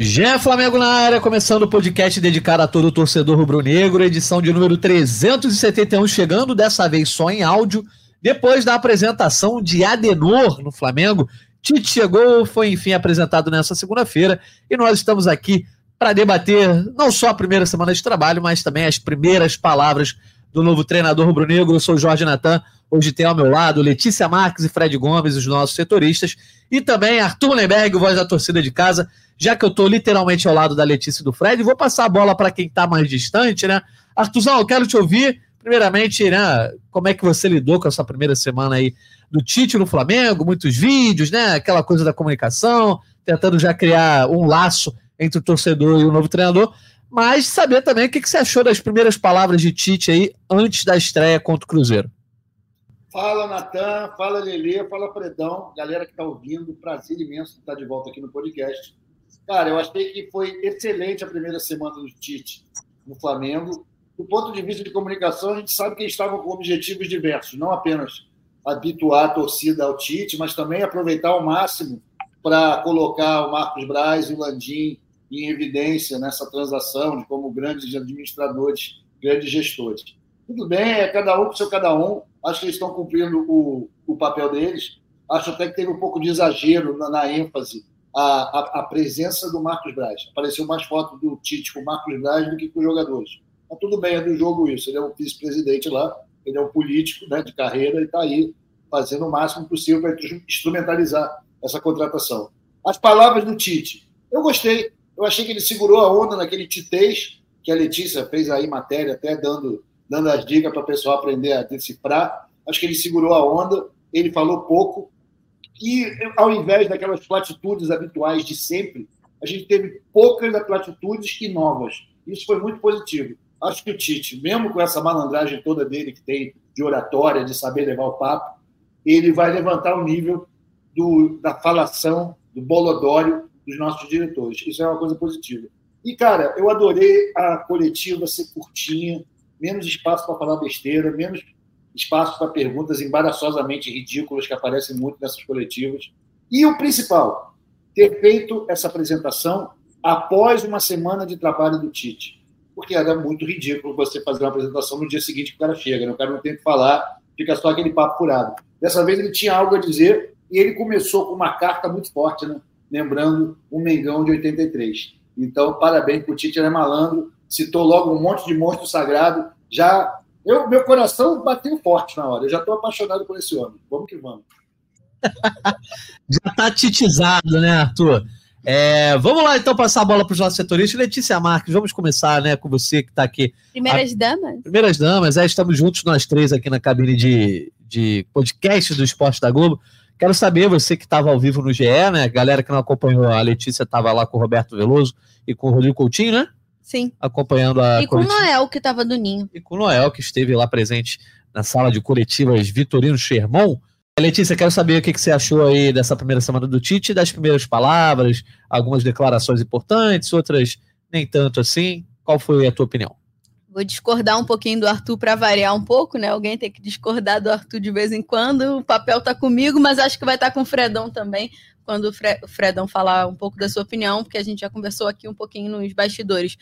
Já Flamengo na área, começando o podcast dedicado a todo o torcedor rubro-negro, edição de número 371, chegando dessa vez só em áudio, depois da apresentação de Adenor no Flamengo. Tite chegou, foi enfim apresentado nessa segunda-feira e nós estamos aqui para debater não só a primeira semana de trabalho, mas também as primeiras palavras do novo treinador rubro-negro. Eu sou Jorge Natan, hoje tem ao meu lado Letícia Marques e Fred Gomes, os nossos setoristas, e também Arthur Lemberg, voz da torcida de casa já que eu estou literalmente ao lado da Letícia e do Fred, vou passar a bola para quem está mais distante, né? Artuzão, eu quero te ouvir. Primeiramente, né, como é que você lidou com essa primeira semana aí do Tite no Flamengo, muitos vídeos, né? Aquela coisa da comunicação, tentando já criar um laço entre o torcedor e o novo treinador. Mas saber também o que você achou das primeiras palavras de Tite aí antes da estreia contra o Cruzeiro. Fala, Natan, fala, Lelê, fala, Fredão, galera que está ouvindo, prazer imenso estar de volta aqui no podcast. Cara, eu achei que foi excelente a primeira semana do Tite no Flamengo. Do ponto de vista de comunicação, a gente sabe que eles estavam com objetivos diversos, não apenas habituar a torcida ao Tite, mas também aproveitar ao máximo para colocar o Marcos Braz e o Landim em evidência nessa transação de como grandes administradores, grandes gestores. Tudo bem, é cada um com seu cada um. Acho que eles estão cumprindo o, o papel deles. Acho até que teve um pouco de exagero na, na ênfase a, a, a, presença do Marcos Braz. Apareceu mais foto do Tite com o Marcos Braz do que com os jogadores. Mas tudo bem, é do jogo isso. Ele é um vice-presidente lá, ele é um político né, de carreira e está aí fazendo o máximo possível para instrumentalizar essa contratação. As palavras do Tite. Eu gostei. Eu achei que ele segurou a onda naquele titês que a Letícia fez aí matéria, até dando, dando as dicas para o pessoal aprender a decifrar. Acho que ele segurou a onda, ele falou pouco, e, ao invés daquelas platitudes habituais de sempre, a gente teve poucas platitudes e novas. Isso foi muito positivo. Acho que o Tite, mesmo com essa malandragem toda dele que tem de oratória, de saber levar o papo, ele vai levantar o nível do, da falação, do bolodório dos nossos diretores. Isso é uma coisa positiva. E, cara, eu adorei a coletiva ser curtinha, menos espaço para falar besteira, menos espaço para perguntas embaraçosamente ridículas que aparecem muito nessas coletivas. E o principal, ter feito essa apresentação após uma semana de trabalho do Tite. Porque era muito ridículo você fazer uma apresentação no dia seguinte que o cara chega, né? o cara não tem que falar, fica só aquele papo furado. Dessa vez ele tinha algo a dizer e ele começou com uma carta muito forte, né? lembrando o Mengão de 83. Então, parabéns para o Tite, ele é malandro, citou logo um monte de monstro sagrado, já eu, meu coração bateu forte na hora. Eu já estou apaixonado por esse homem. Vamos que vamos. já está titizado, né, Arthur? É, vamos lá, então, passar a bola para os nossos setoristas. Letícia Marques, vamos começar né, com você que está aqui. Primeiras a... damas? Primeiras damas, é, estamos juntos nós três aqui na cabine de, de podcast do Esporte da Globo. Quero saber, você que estava ao vivo no GE, né? Galera que não acompanhou, a Letícia estava lá com o Roberto Veloso e com o Rodrigo Coutinho, né? Sim. Acompanhando a. E com o Noel, que estava do Ninho. E com o Noel, que esteve lá presente na sala de coletivas Vitorino Sherman. Letícia, quero saber o que, você achou aí dessa primeira semana do Tite, das primeiras palavras, algumas declarações importantes, outras nem tanto assim. Qual foi a tua opinião? Vou discordar um pouquinho do Arthur para variar um pouco, né? Alguém tem que discordar do Arthur de vez em quando. O papel tá comigo, mas acho que vai estar tá com o Fredão também, quando o, Fre o Fredão falar um pouco da sua opinião, porque a gente já conversou aqui um pouquinho nos bastidores.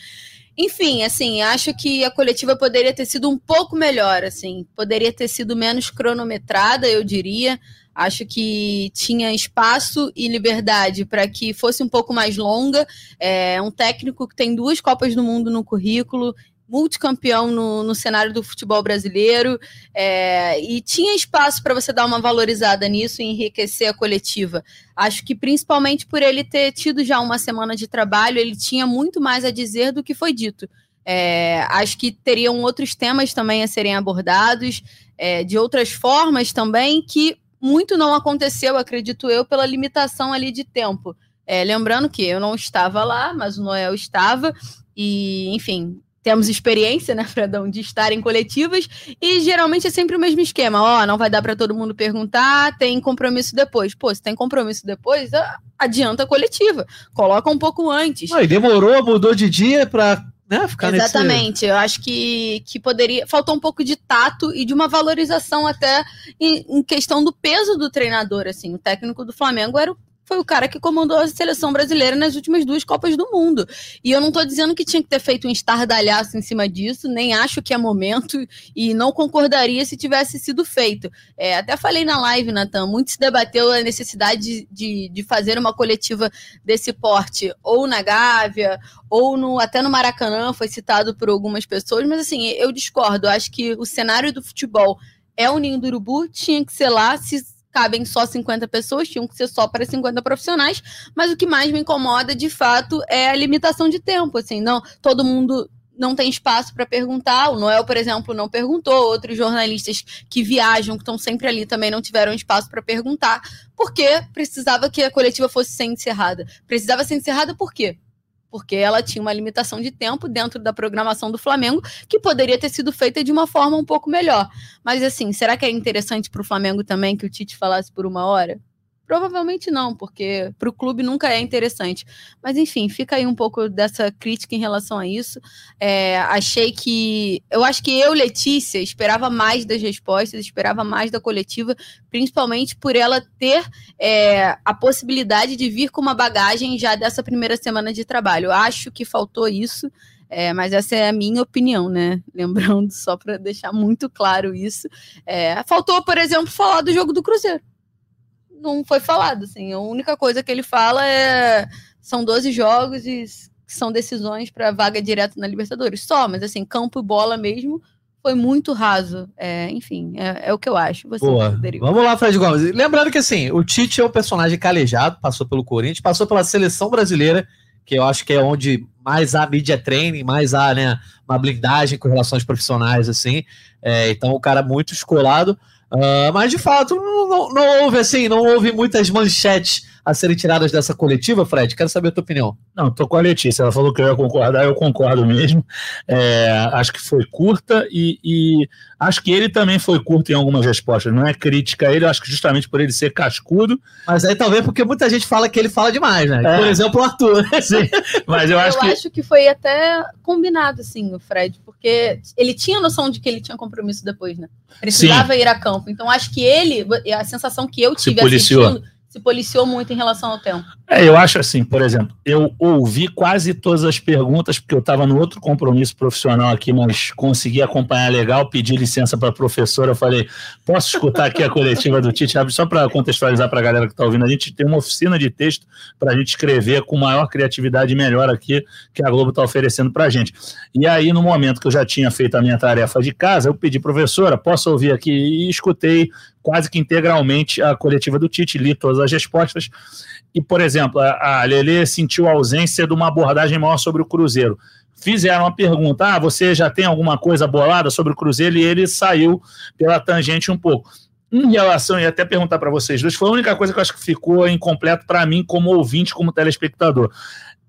Enfim, assim, acho que a coletiva poderia ter sido um pouco melhor, assim, poderia ter sido menos cronometrada, eu diria. Acho que tinha espaço e liberdade para que fosse um pouco mais longa. É um técnico que tem duas Copas do Mundo no currículo, multicampeão no, no cenário do futebol brasileiro é, e tinha espaço para você dar uma valorizada nisso e enriquecer a coletiva. Acho que principalmente por ele ter tido já uma semana de trabalho, ele tinha muito mais a dizer do que foi dito. É, acho que teriam outros temas também a serem abordados, é, de outras formas também, que muito não aconteceu, acredito eu, pela limitação ali de tempo. É, lembrando que eu não estava lá, mas o Noel estava, e, enfim, temos experiência, né, Fredão, de estar em coletivas e geralmente é sempre o mesmo esquema. Ó, oh, não vai dar para todo mundo perguntar, tem compromisso depois. Pô, se tem compromisso depois, adianta a coletiva. Coloca um pouco antes. e demorou, mudou de dia para né, ficar Exatamente. Nesse... Eu acho que, que poderia. Faltou um pouco de tato e de uma valorização até em, em questão do peso do treinador. Assim, o técnico do Flamengo era o foi o cara que comandou a seleção brasileira nas últimas duas Copas do Mundo. E eu não estou dizendo que tinha que ter feito um estardalhaço em cima disso, nem acho que é momento e não concordaria se tivesse sido feito. É, até falei na live, Natan, muito se debateu a necessidade de, de fazer uma coletiva desse porte, ou na Gávea, ou no, até no Maracanã, foi citado por algumas pessoas, mas assim, eu discordo. Acho que o cenário do futebol é o Ninho do Urubu, tinha que ser lá, se cabem só 50 pessoas, tinham que ser só para 50 profissionais, mas o que mais me incomoda, de fato, é a limitação de tempo, assim, não, todo mundo não tem espaço para perguntar. O Noel, por exemplo, não perguntou. Outros jornalistas que viajam, que estão sempre ali, também não tiveram espaço para perguntar, porque precisava que a coletiva fosse ser encerrada. Precisava ser encerrada por quê? Porque ela tinha uma limitação de tempo dentro da programação do Flamengo que poderia ter sido feita de uma forma um pouco melhor. Mas assim, será que é interessante para o Flamengo também que o Tite falasse por uma hora? Provavelmente não, porque para o clube nunca é interessante. Mas enfim, fica aí um pouco dessa crítica em relação a isso. É, achei que. Eu acho que eu, Letícia, esperava mais das respostas, esperava mais da coletiva, principalmente por ela ter é, a possibilidade de vir com uma bagagem já dessa primeira semana de trabalho. Acho que faltou isso. É, mas essa é a minha opinião, né? Lembrando, só para deixar muito claro isso. É, faltou, por exemplo, falar do jogo do Cruzeiro não foi falado, assim. A única coisa que ele fala é são 12 jogos e são decisões para vaga direta na Libertadores. Só, mas assim, campo e bola mesmo foi muito raso. É, enfim, é, é, o que eu acho. Você, Boa. Vamos lá, Fred Gomes. Lembrando que assim, o Tite é um personagem calejado, passou pelo Corinthians, passou pela seleção brasileira, que eu acho que é onde mais há mídia training, mais há né, uma blindagem com relações profissionais, assim. É, então, o cara muito escolado. Uh, mas de fato, não, não, não, houve assim, não houve muitas manchetes a serem tiradas dessa coletiva, Fred. Quero saber a tua opinião. Não, tô com a Letícia. Ela falou que eu ia concordar, eu concordo mesmo. É, acho que foi curta e, e, acho que ele também foi curto em algumas respostas. Não é crítica a ele, acho que justamente por ele ser cascudo. Mas aí talvez porque muita gente fala que ele fala demais, né? É. Por exemplo, o Arthur. Sim, mas eu acho eu que. Acho que foi até combinado, assim, o Fred, porque ele tinha noção de que ele tinha compromisso depois, né? Precisava Sim. ir a campo. Então acho que ele, a sensação que eu tive assistindo se policiou muito em relação ao tempo. É, eu acho assim, por exemplo, eu ouvi quase todas as perguntas, porque eu estava no outro compromisso profissional aqui, mas consegui acompanhar legal, pedi licença para a professora, eu falei, posso escutar aqui a coletiva do Tite? Só para contextualizar para a galera que está ouvindo, a gente tem uma oficina de texto para a gente escrever com maior criatividade e melhor aqui, que a Globo está oferecendo para a gente. E aí, no momento que eu já tinha feito a minha tarefa de casa, eu pedi, professora, posso ouvir aqui? E escutei quase que integralmente a coletiva do Tite, li todas as respostas. E, por exemplo, a, Lele sentiu a ausência de uma abordagem maior sobre o Cruzeiro. Fizeram uma pergunta: ah, você já tem alguma coisa bolada sobre o Cruzeiro? E ele saiu pela tangente um pouco. Em relação, e até perguntar para vocês dois, foi a única coisa que eu acho que ficou incompleto para mim, como ouvinte, como telespectador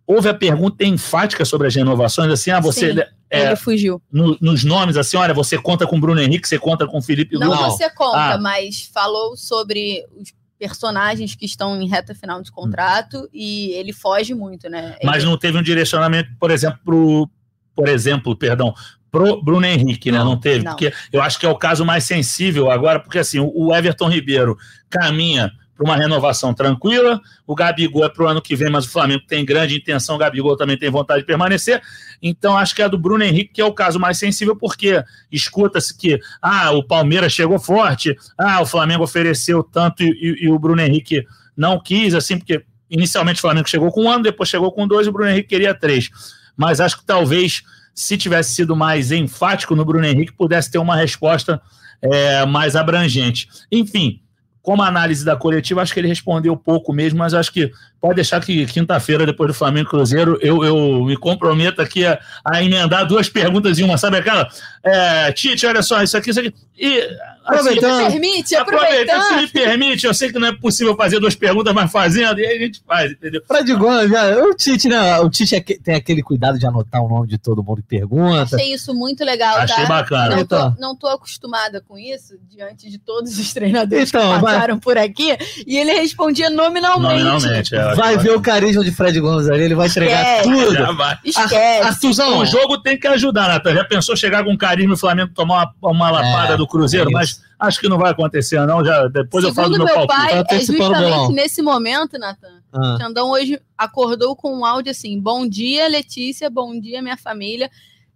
houve a pergunta enfática sobre as renovações, assim, ah, você. Sim, é, ele fugiu. No, nos nomes, assim, olha, você conta com Bruno Henrique, você conta com Felipe Luiz. Não, você conta, ah. mas falou sobre os personagens que estão em reta final de contrato hum. e ele foge muito, né? Mas ele... não teve um direcionamento, por exemplo, pro, por exemplo, perdão, pro Bruno Henrique, né? Não, não teve, não. porque eu acho que é o caso mais sensível agora, porque assim, o Everton Ribeiro caminha para uma renovação tranquila. O Gabigol é para o ano que vem, mas o Flamengo tem grande intenção, o Gabigol também tem vontade de permanecer. Então, acho que é do Bruno Henrique que é o caso mais sensível, porque escuta-se que ah, o Palmeiras chegou forte, ah, o Flamengo ofereceu tanto e, e, e o Bruno Henrique não quis, assim, porque inicialmente o Flamengo chegou com um ano, depois chegou com dois, e o Bruno Henrique queria três. Mas acho que talvez, se tivesse sido mais enfático no Bruno Henrique, pudesse ter uma resposta é, mais abrangente. Enfim, como análise da coletiva, acho que ele respondeu pouco mesmo, mas acho que pode deixar que quinta-feira, depois do Flamengo Cruzeiro, eu, eu me comprometo aqui a, a emendar duas perguntas em uma, sabe aquela? É, Tite, olha só, isso aqui, isso aqui. E, aproveitando, assim, permite, aproveitando. Se me permite, eu sei que não é possível fazer duas perguntas, mas fazendo, e aí a gente faz, entendeu? Fred Gomes, o Tite, né? O Tite é que, tem aquele cuidado de anotar o nome de todo mundo que pergunta. Achei isso muito legal, Achei tá? bacana. Não tô, então. não tô acostumada com isso, diante de todos os treinadores. Então, mas passaram por aqui e ele respondia nominalmente. Nominalmente, é, Vai ver o carisma de Fred Gomes ali, ele vai entregar Esquece. tudo. Esquece. Artuzão, o jogo tem que ajudar, Natan. Já pensou chegar com carisma e o Flamengo tomar uma, uma lapada é, do Cruzeiro? É mas acho que não vai acontecer, não. Já, depois Segundo eu falo do meu, meu palpite. pai, é justamente nesse momento, Natan. Ah. O Xandão hoje acordou com um áudio assim: Bom dia, Letícia, bom dia, minha família.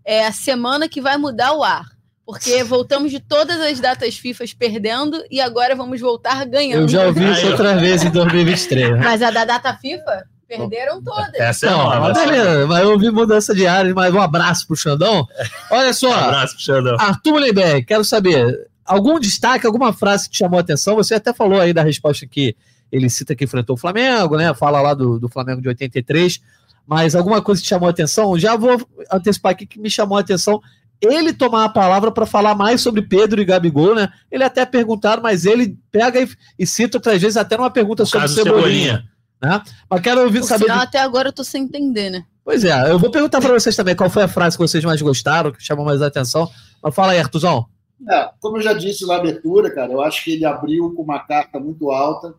É a semana que vai mudar o ar. Porque voltamos de todas as datas FIFA perdendo e agora vamos voltar ganhando. Eu já ouvi isso outra vez em 2023. Né? Mas a da data FIFA perderam todas. Essa é uma, mas, beleza, mas eu ouvi mudança de área, mas um abraço pro Xandão. Olha só. Um abraço pro Xandão. Arthur Mullenberg, quero saber, algum destaque, alguma frase que te chamou a atenção? Você até falou aí da resposta que ele cita que enfrentou o Flamengo, né? Fala lá do, do Flamengo de 83, mas alguma coisa que te chamou a atenção? Já vou antecipar aqui que me chamou a atenção ele tomar a palavra para falar mais sobre Pedro e Gabigol, né? Ele até perguntaram, mas ele pega e, e cita outras vezes até numa pergunta o sobre Cebolinha. Cebolinha. Né? Mas quero ouvir saber. Final, de... Até agora eu tô sem entender, né? Pois é, eu vou perguntar para vocês também qual foi a frase que vocês mais gostaram, que chamou mais a atenção. Mas fala aí, Artuzão. É, como eu já disse na abertura, cara, eu acho que ele abriu com uma carta muito alta,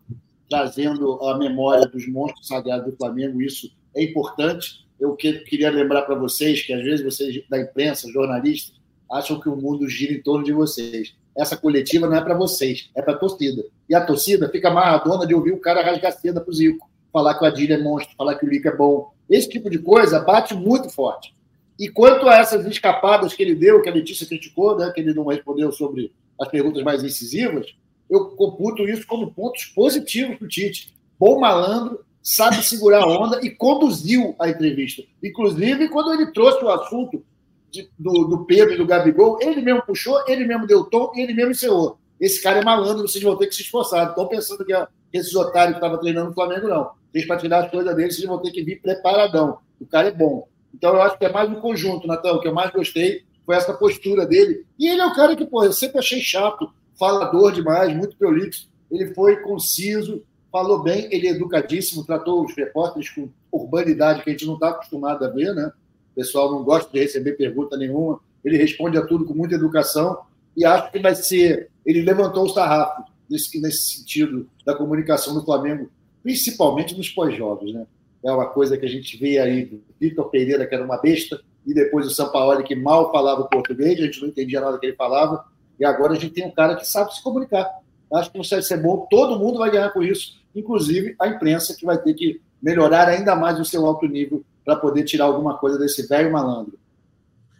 trazendo a memória dos monstros sagrados do Flamengo. Isso é importante eu que, queria lembrar para vocês que às vezes vocês da imprensa, jornalistas, acham que o mundo gira em torno de vocês. Essa coletiva não é para vocês, é para a torcida. E a torcida fica amarradona de ouvir o cara rasgar seda pro Zico, falar que o Adílio é monstro, falar que o Lico é bom. Esse tipo de coisa bate muito forte. E quanto a essas escapadas que ele deu, que a Letícia criticou, né, que ele não respondeu sobre as perguntas mais incisivas, eu computo isso como pontos positivos para o Tite. Bom malandro, sabe segurar a onda e conduziu a entrevista. Inclusive, quando ele trouxe o assunto de, do, do, Pedro e do Gabigol, ele mesmo puxou, ele mesmo deu tom e ele mesmo encerrou. Esse cara é malandro, vocês vão ter que se esforçar. Não estão pensando que esses otários que estavam treinando no Flamengo, não. Vocês, para tirar as coisas deles, vocês vão ter que vir preparadão. O cara é bom. Então, eu acho que é mais um conjunto, Natal. O que eu mais gostei foi essa postura dele. E ele é o cara que, pô, eu sempre achei chato, falador demais, muito prolixo. Ele foi conciso, falou bem, ele é educadíssimo, tratou os repórteres com urbanidade que a gente não está acostumado a ver, né? O pessoal não gosta de receber pergunta nenhuma, ele responde a tudo com muita educação e acho que vai ser. Ele levantou o sarrafo nesse, nesse sentido da comunicação do Flamengo, principalmente nos pós-jogos, né? É uma coisa que a gente vê aí do Vitor Pereira, que era uma besta, e depois o Sampaoli, que mal falava português, a gente não entendia nada que ele falava, e agora a gente tem um cara que sabe se comunicar. Acho que não vai ser bom, todo mundo vai ganhar com isso inclusive a imprensa, que vai ter que melhorar ainda mais o seu alto nível para poder tirar alguma coisa desse velho malandro.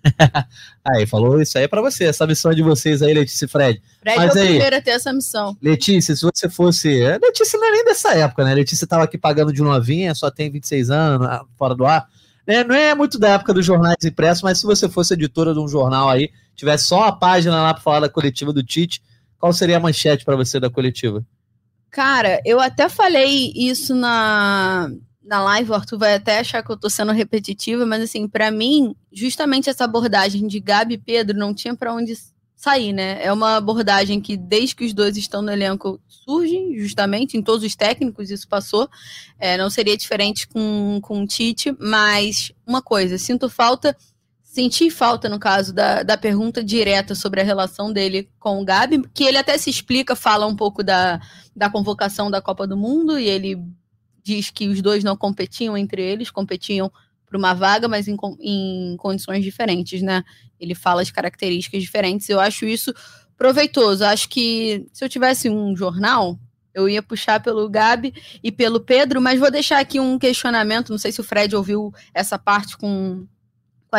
aí, falou isso aí é para você, essa missão é de vocês aí, Letícia e Fred. Fred Mas é o primeiro a ter essa missão. Letícia, se você fosse. Letícia não é nem dessa época, né? Letícia estava aqui pagando de novinha, só tem 26 anos, ah, fora do ar. É, não é muito da época dos jornais impressos, mas se você fosse editora de um jornal aí, tivesse só a página lá para falar da coletiva do Tite, qual seria a manchete para você da coletiva? Cara, eu até falei isso na, na live, o Arthur vai até achar que eu tô sendo repetitiva, mas assim, para mim, justamente essa abordagem de Gabi e Pedro não tinha para onde sair, né? É uma abordagem que, desde que os dois estão no elenco, surge, justamente, em todos os técnicos, isso passou. É, não seria diferente com, com o Tite, mas uma coisa, sinto falta senti falta, no caso, da, da pergunta direta sobre a relação dele com o Gabi, que ele até se explica, fala um pouco da, da convocação da Copa do Mundo, e ele diz que os dois não competiam entre eles, competiam por uma vaga, mas em, em condições diferentes, né? Ele fala as características diferentes. Eu acho isso proveitoso. Acho que se eu tivesse um jornal, eu ia puxar pelo Gabi e pelo Pedro, mas vou deixar aqui um questionamento. Não sei se o Fred ouviu essa parte com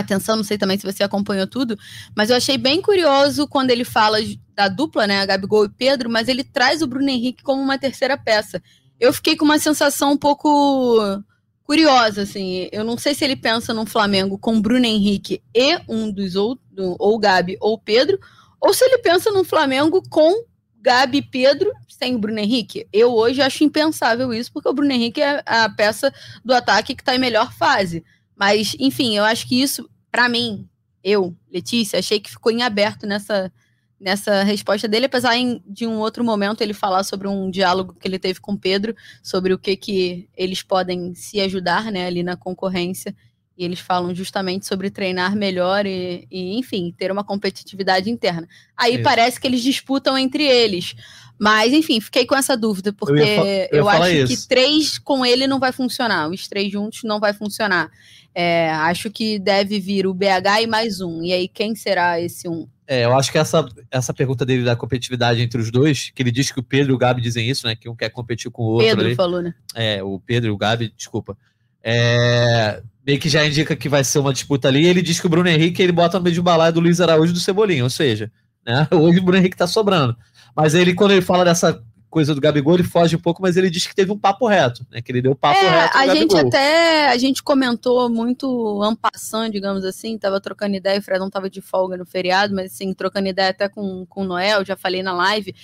atenção, não sei também se você acompanhou tudo, mas eu achei bem curioso quando ele fala da dupla, né, Gabigol e Pedro, mas ele traz o Bruno Henrique como uma terceira peça. Eu fiquei com uma sensação um pouco curiosa, assim. Eu não sei se ele pensa no Flamengo com Bruno Henrique e um dos outros, ou Gabi ou Pedro, ou se ele pensa no Flamengo com Gabi e Pedro sem o Bruno Henrique. Eu hoje acho impensável isso, porque o Bruno Henrique é a peça do ataque que está em melhor fase. Mas, enfim, eu acho que isso, para mim, eu, Letícia, achei que ficou em aberto nessa, nessa resposta dele, apesar de um outro momento ele falar sobre um diálogo que ele teve com Pedro, sobre o que, que eles podem se ajudar né, ali na concorrência. E eles falam justamente sobre treinar melhor e, e enfim, ter uma competitividade interna. Aí Isso. parece que eles disputam entre eles. Mas, enfim, fiquei com essa dúvida, porque eu, eu, eu acho isso. que três com ele não vai funcionar. Os três juntos não vai funcionar. É, acho que deve vir o BH e mais um. E aí, quem será esse um? É, eu acho que essa, essa pergunta dele da competitividade entre os dois, que ele diz que o Pedro e o Gabi dizem isso, né? Que um quer competir com o outro. Pedro ali. falou, né? É, o Pedro e o Gabi, desculpa. É, meio que já indica que vai ser uma disputa ali. Ele diz que o Bruno Henrique ele bota no meio de balaio do Luiz Araújo do Cebolinha, ou seja, né? Hoje o Bruno Henrique tá sobrando. Mas ele, quando ele fala dessa coisa do Gabigol, ele foge um pouco, mas ele diz que teve um papo reto, né? Que ele deu papo é, reto. A gente até a gente comentou muito ampassando, digamos assim, tava trocando ideia, o Fredão tava de folga no feriado, mas assim, trocando ideia até com, com o Noel, já falei na live.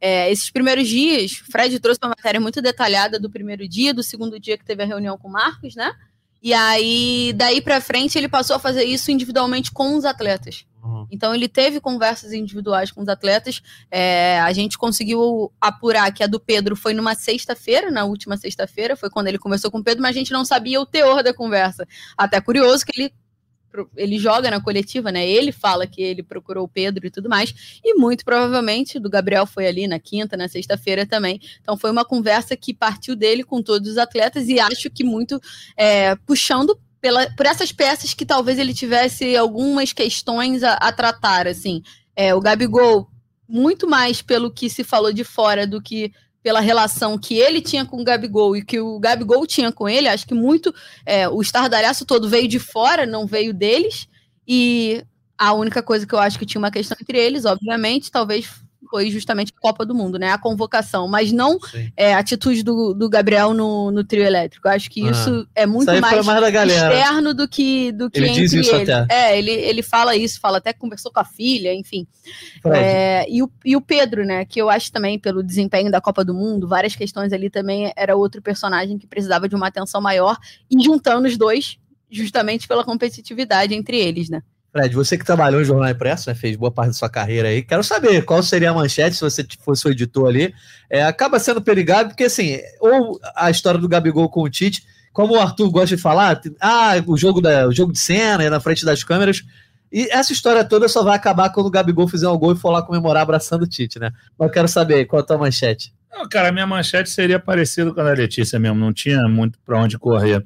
É, esses primeiros dias, o Fred trouxe uma matéria muito detalhada do primeiro dia, do segundo dia que teve a reunião com o Marcos, né? E aí, daí para frente, ele passou a fazer isso individualmente com os atletas. Uhum. Então, ele teve conversas individuais com os atletas. É, a gente conseguiu apurar que a do Pedro foi numa sexta-feira, na última sexta-feira, foi quando ele começou com o Pedro, mas a gente não sabia o teor da conversa. Até curioso que ele ele joga na coletiva, né? Ele fala que ele procurou o Pedro e tudo mais, e muito provavelmente do Gabriel foi ali na quinta, na sexta-feira também. Então foi uma conversa que partiu dele com todos os atletas e acho que muito é, puxando pela, por essas peças que talvez ele tivesse algumas questões a, a tratar, assim. É, o Gabigol muito mais pelo que se falou de fora do que pela relação que ele tinha com o Gabigol e que o Gabigol tinha com ele, acho que muito é, o estardalhaço todo veio de fora, não veio deles. E a única coisa que eu acho que tinha uma questão entre eles, obviamente, talvez foi justamente a Copa do Mundo, né? A convocação, mas não é, a atitude do, do Gabriel no, no trio elétrico. Acho que ah. isso é muito isso mais, mais externo do que, do que ele entre diz isso. Até. É, ele, ele fala isso, fala até que conversou com a filha, enfim. É, e, o, e o Pedro, né? Que eu acho também, pelo desempenho da Copa do Mundo, várias questões ali também, era outro personagem que precisava de uma atenção maior, e juntando os dois, justamente pela competitividade entre eles, né? Fred, você que trabalhou em jornal impresso, né, fez boa parte da sua carreira aí, quero saber qual seria a manchete se você fosse o editor ali. É, acaba sendo perigado, porque assim, ou a história do Gabigol com o Tite, como o Arthur gosta de falar, ah, o jogo, da, o jogo de cena é na frente das câmeras, e essa história toda só vai acabar quando o Gabigol fizer um gol e for lá comemorar abraçando o Tite, né? Mas eu quero saber qual é a tua manchete. Não, cara, a minha manchete seria parecida com a da Letícia mesmo, não tinha muito para onde correr.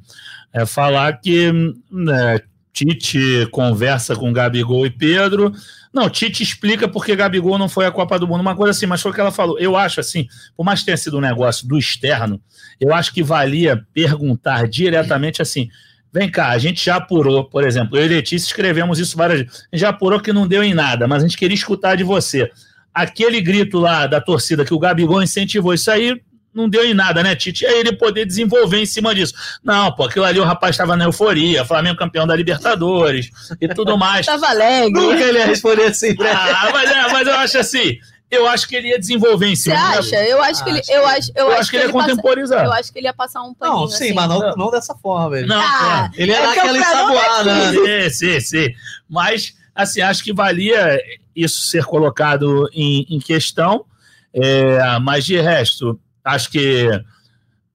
É falar que né, Tite conversa com Gabigol e Pedro. Não, Tite explica porque Gabigol não foi à Copa do Mundo, uma coisa assim, mas foi o que ela falou. Eu acho assim, por mais que tenha sido um negócio do externo, eu acho que valia perguntar diretamente assim. Vem cá, a gente já apurou, por exemplo, eu e Letícia escrevemos isso várias vezes. A gente já apurou que não deu em nada, mas a gente queria escutar de você. Aquele grito lá da torcida que o Gabigol incentivou, isso aí não deu em nada, né, Tite? E aí ele poder desenvolver em cima disso. Não, pô, aquilo ali o rapaz estava na euforia, Flamengo campeão da Libertadores e tudo mais. Tava alegre. Nunca ele ia responder assim, né? Ah, mas, é, mas eu acho assim. Eu acho que ele ia desenvolver em cima. Você acha? Eu acho que ele. Eu acho, eu, eu acho, que ele ia contemporizar. Passa, eu acho que ele ia passar um paninho. Não, sim, assim. mas não, não dessa forma. Ele, não, ah, é. ele ia é dar aquela ensaboada. Né? Sim, sim, sim. Mas, assim, acho que valia isso ser colocado em, em questão. É, mas de resto, acho que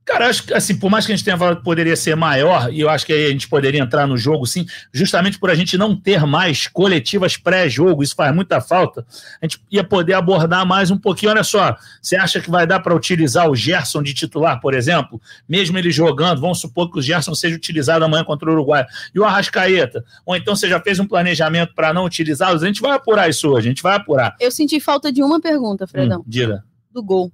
Cara, acho que, assim, por mais que a gente tenha falado que poderia ser maior, e eu acho que aí a gente poderia entrar no jogo, sim, justamente por a gente não ter mais coletivas pré-jogo, isso faz muita falta, a gente ia poder abordar mais um pouquinho. Olha só, você acha que vai dar para utilizar o Gerson de titular, por exemplo, mesmo ele jogando, vamos supor que o Gerson seja utilizado amanhã contra o Uruguai, e o Arrascaeta, ou então você já fez um planejamento para não utilizá-los, a gente vai apurar isso hoje, a gente vai apurar. Eu senti falta de uma pergunta, Fredão. Hum, diga. Do gol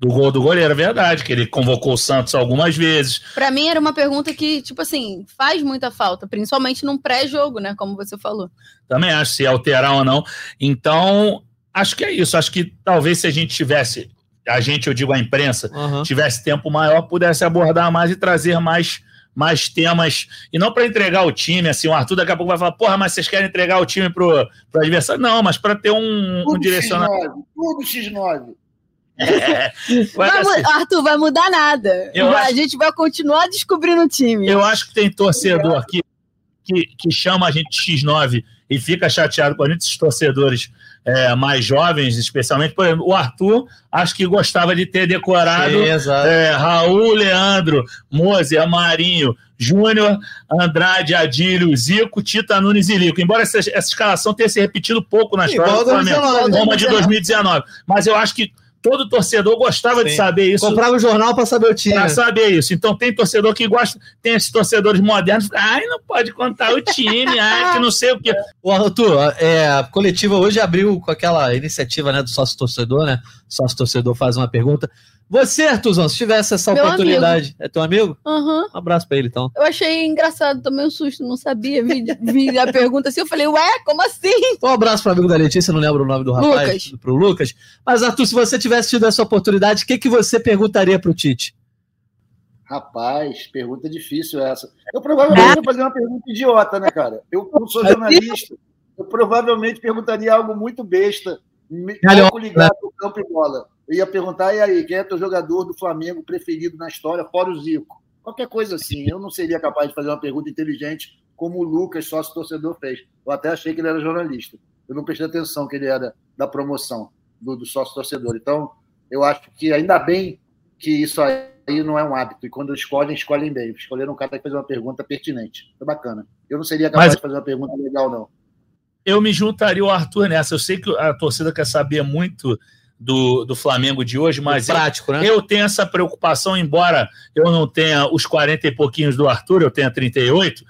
do gol do goleiro, é verdade, que ele convocou o Santos algumas vezes. Para mim era uma pergunta que, tipo assim, faz muita falta, principalmente num pré-jogo, né, como você falou. Também acho se alterar ou não. Então, acho que é isso, acho que talvez se a gente tivesse, a gente, eu digo a imprensa, uhum. tivesse tempo maior, pudesse abordar mais e trazer mais mais temas, e não para entregar o time, assim, o Arthur daqui a pouco vai falar, porra, mas vocês querem entregar o time pro, pro adversário? Não, mas para ter um, um direcionamento. Tudo X9. É. Vai, assim, Arthur, vai mudar nada. a acho, gente vai continuar descobrindo o time. Eu acho que tem torcedor aqui que, que chama a gente de X9 e fica chateado com muitos torcedores é, mais jovens, especialmente. Por exemplo, o Arthur, acho que gostava de ter decorado Sim, é, Raul, Leandro, Mozer, Marinho, Júnior, Andrade, Adílio, Zico, Tita, Nunes e Lico. Embora essa, essa escalação tenha se repetido pouco na história do Flamengo, como a de 2019. Mas eu acho que todo torcedor gostava Sim. de saber isso. Comprava o jornal para saber o time. Para saber isso. Então tem torcedor que gosta, tem esses torcedores modernos, ai, não pode contar o time, ai, que não sei o quê. O Arthur, é, a coletiva hoje abriu com aquela iniciativa né, do sócio torcedor, né? O sócio torcedor faz uma pergunta. Você, Artuzão, se tivesse essa Meu oportunidade, amigo. é teu amigo? Uhum. Um abraço pra ele, então. Eu achei engraçado, tomei um susto, não sabia. Vi, vi a pergunta assim, eu falei, ué, como assim? Um abraço pro amigo da Letícia, não lembro o nome do rapaz. Lucas. Pro Lucas. Mas, Arthur, se você tivesse tido essa oportunidade, o que, que você perguntaria pro Tite? Rapaz, pergunta difícil essa. Eu provavelmente vou fazer uma pergunta idiota, né, cara? Eu não sou jornalista. Eu provavelmente perguntaria algo muito besta, algo ligado ao campo e bola. Eu ia perguntar, e aí, quem é teu jogador do Flamengo preferido na história, fora o Zico? Qualquer coisa assim. Eu não seria capaz de fazer uma pergunta inteligente como o Lucas, sócio torcedor, fez. Eu até achei que ele era jornalista. Eu não prestei atenção que ele era da promoção do, do sócio torcedor. Então, eu acho que ainda bem que isso aí não é um hábito. E quando escolhem, escolhem bem. Escolheram um cara que fez uma pergunta pertinente. É bacana. Eu não seria capaz Mas... de fazer uma pergunta legal, não. Eu me juntaria ao Arthur nessa. Eu sei que a torcida quer saber muito do, do Flamengo de hoje, mas prático, eu, né? eu tenho essa preocupação, embora eu não tenha os 40 e pouquinhos do Arthur, eu tenha 38,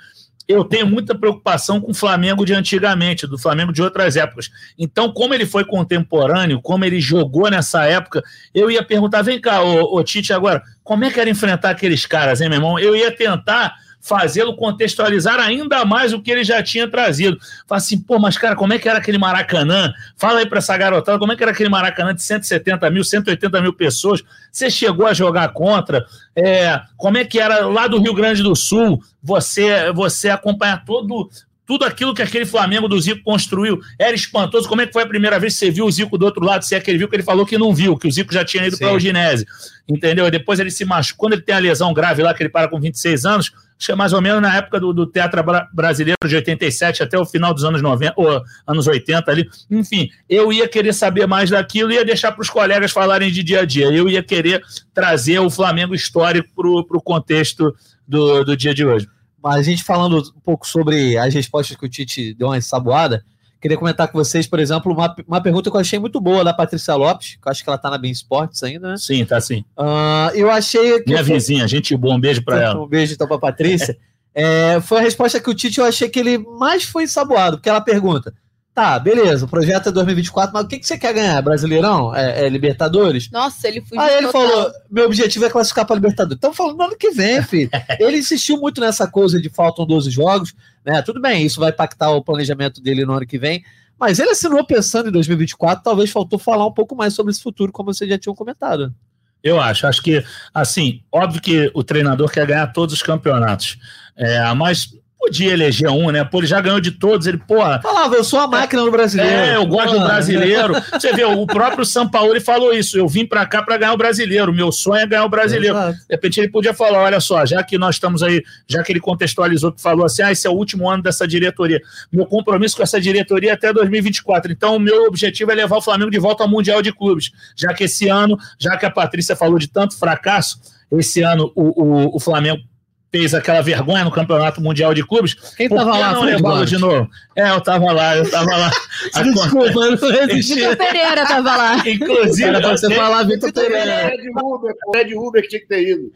eu tenho muita preocupação com o Flamengo de antigamente, do Flamengo de outras épocas. Então, como ele foi contemporâneo, como ele jogou nessa época, eu ia perguntar: vem cá, ô, ô Tite, agora, como é que era enfrentar aqueles caras, hein, meu irmão? Eu ia tentar fazê-lo contextualizar ainda mais o que ele já tinha trazido. Fala assim, pô, mas cara, como é que era aquele Maracanã? Fala aí para essa garotada, como é que era aquele Maracanã de 170 mil, 180 mil pessoas? Você chegou a jogar contra? É, como é que era lá do Rio Grande do Sul? Você, você acompanhar todo, tudo aquilo que aquele Flamengo do Zico construiu era espantoso. Como é que foi a primeira vez que você viu o Zico do outro lado? Se é que ele viu que ele falou que não viu, que o Zico já tinha ido para o Ginese. Entendeu? E depois ele se machucou. Quando ele tem a lesão grave lá, que ele para com 26 anos, acho que é mais ou menos na época do, do Teatro Brasileiro de 87 até o final dos anos 90, ou anos 80 ali. Enfim, eu ia querer saber mais daquilo e ia deixar para os colegas falarem de dia a dia. Eu ia querer trazer o Flamengo histórico para o contexto do, do dia de hoje. Mas a gente falando um pouco sobre as respostas que o Tite deu uma ensaboada, Queria comentar com vocês, por exemplo, uma, uma pergunta que eu achei muito boa da Patrícia Lopes, que eu acho que ela tá na Bem Esportes ainda, né? Sim, tá sim. Uh, eu achei que. Minha vizinha, gente, um bom beijo para ela. Um beijo então para Patrícia. é, foi a resposta que o Tite eu achei que ele mais foi ensaboado, porque ela pergunta: Tá, beleza, o projeto é 2024, mas o que, que você quer ganhar? Brasileirão? É, é Libertadores? Nossa, ele fugiu. Aí ele total. falou: meu objetivo é classificar para Libertadores. Então falando no ano que vem, filho. ele insistiu muito nessa coisa de faltam 12 jogos, né? Tudo bem, isso vai impactar o planejamento dele no ano que vem. Mas ele assinou pensando em 2024, talvez faltou falar um pouco mais sobre esse futuro, como vocês já tinham comentado. Eu acho, acho que, assim, óbvio que o treinador quer ganhar todos os campeonatos, é, mas podia eleger um, né? Pô, ele já ganhou de todos. Ele, porra. Falava, eu sou a máquina do brasileiro. É, eu gosto do brasileiro. Você vê, o próprio São Paulo ele falou isso. Eu vim para cá para ganhar o brasileiro. Meu sonho é ganhar o brasileiro. Exato. De repente ele podia falar: olha só, já que nós estamos aí, já que ele contextualizou, que falou assim: ah, esse é o último ano dessa diretoria. Meu compromisso com essa diretoria é até 2024. Então, o meu objetivo é levar o Flamengo de volta ao Mundial de Clubes. Já que esse ano, já que a Patrícia falou de tanto fracasso, esse ano o, o, o Flamengo fez aquela vergonha no Campeonato Mundial de Clubes. Quem estava lá? Não levá de novo. É, eu estava lá, eu estava lá. Desculpa, eu não resisti. Vitor Pereira estava lá. Inclusive, era pra você falar Vitor Pereira. Red Uber, Red Uber que tinha que ter ido.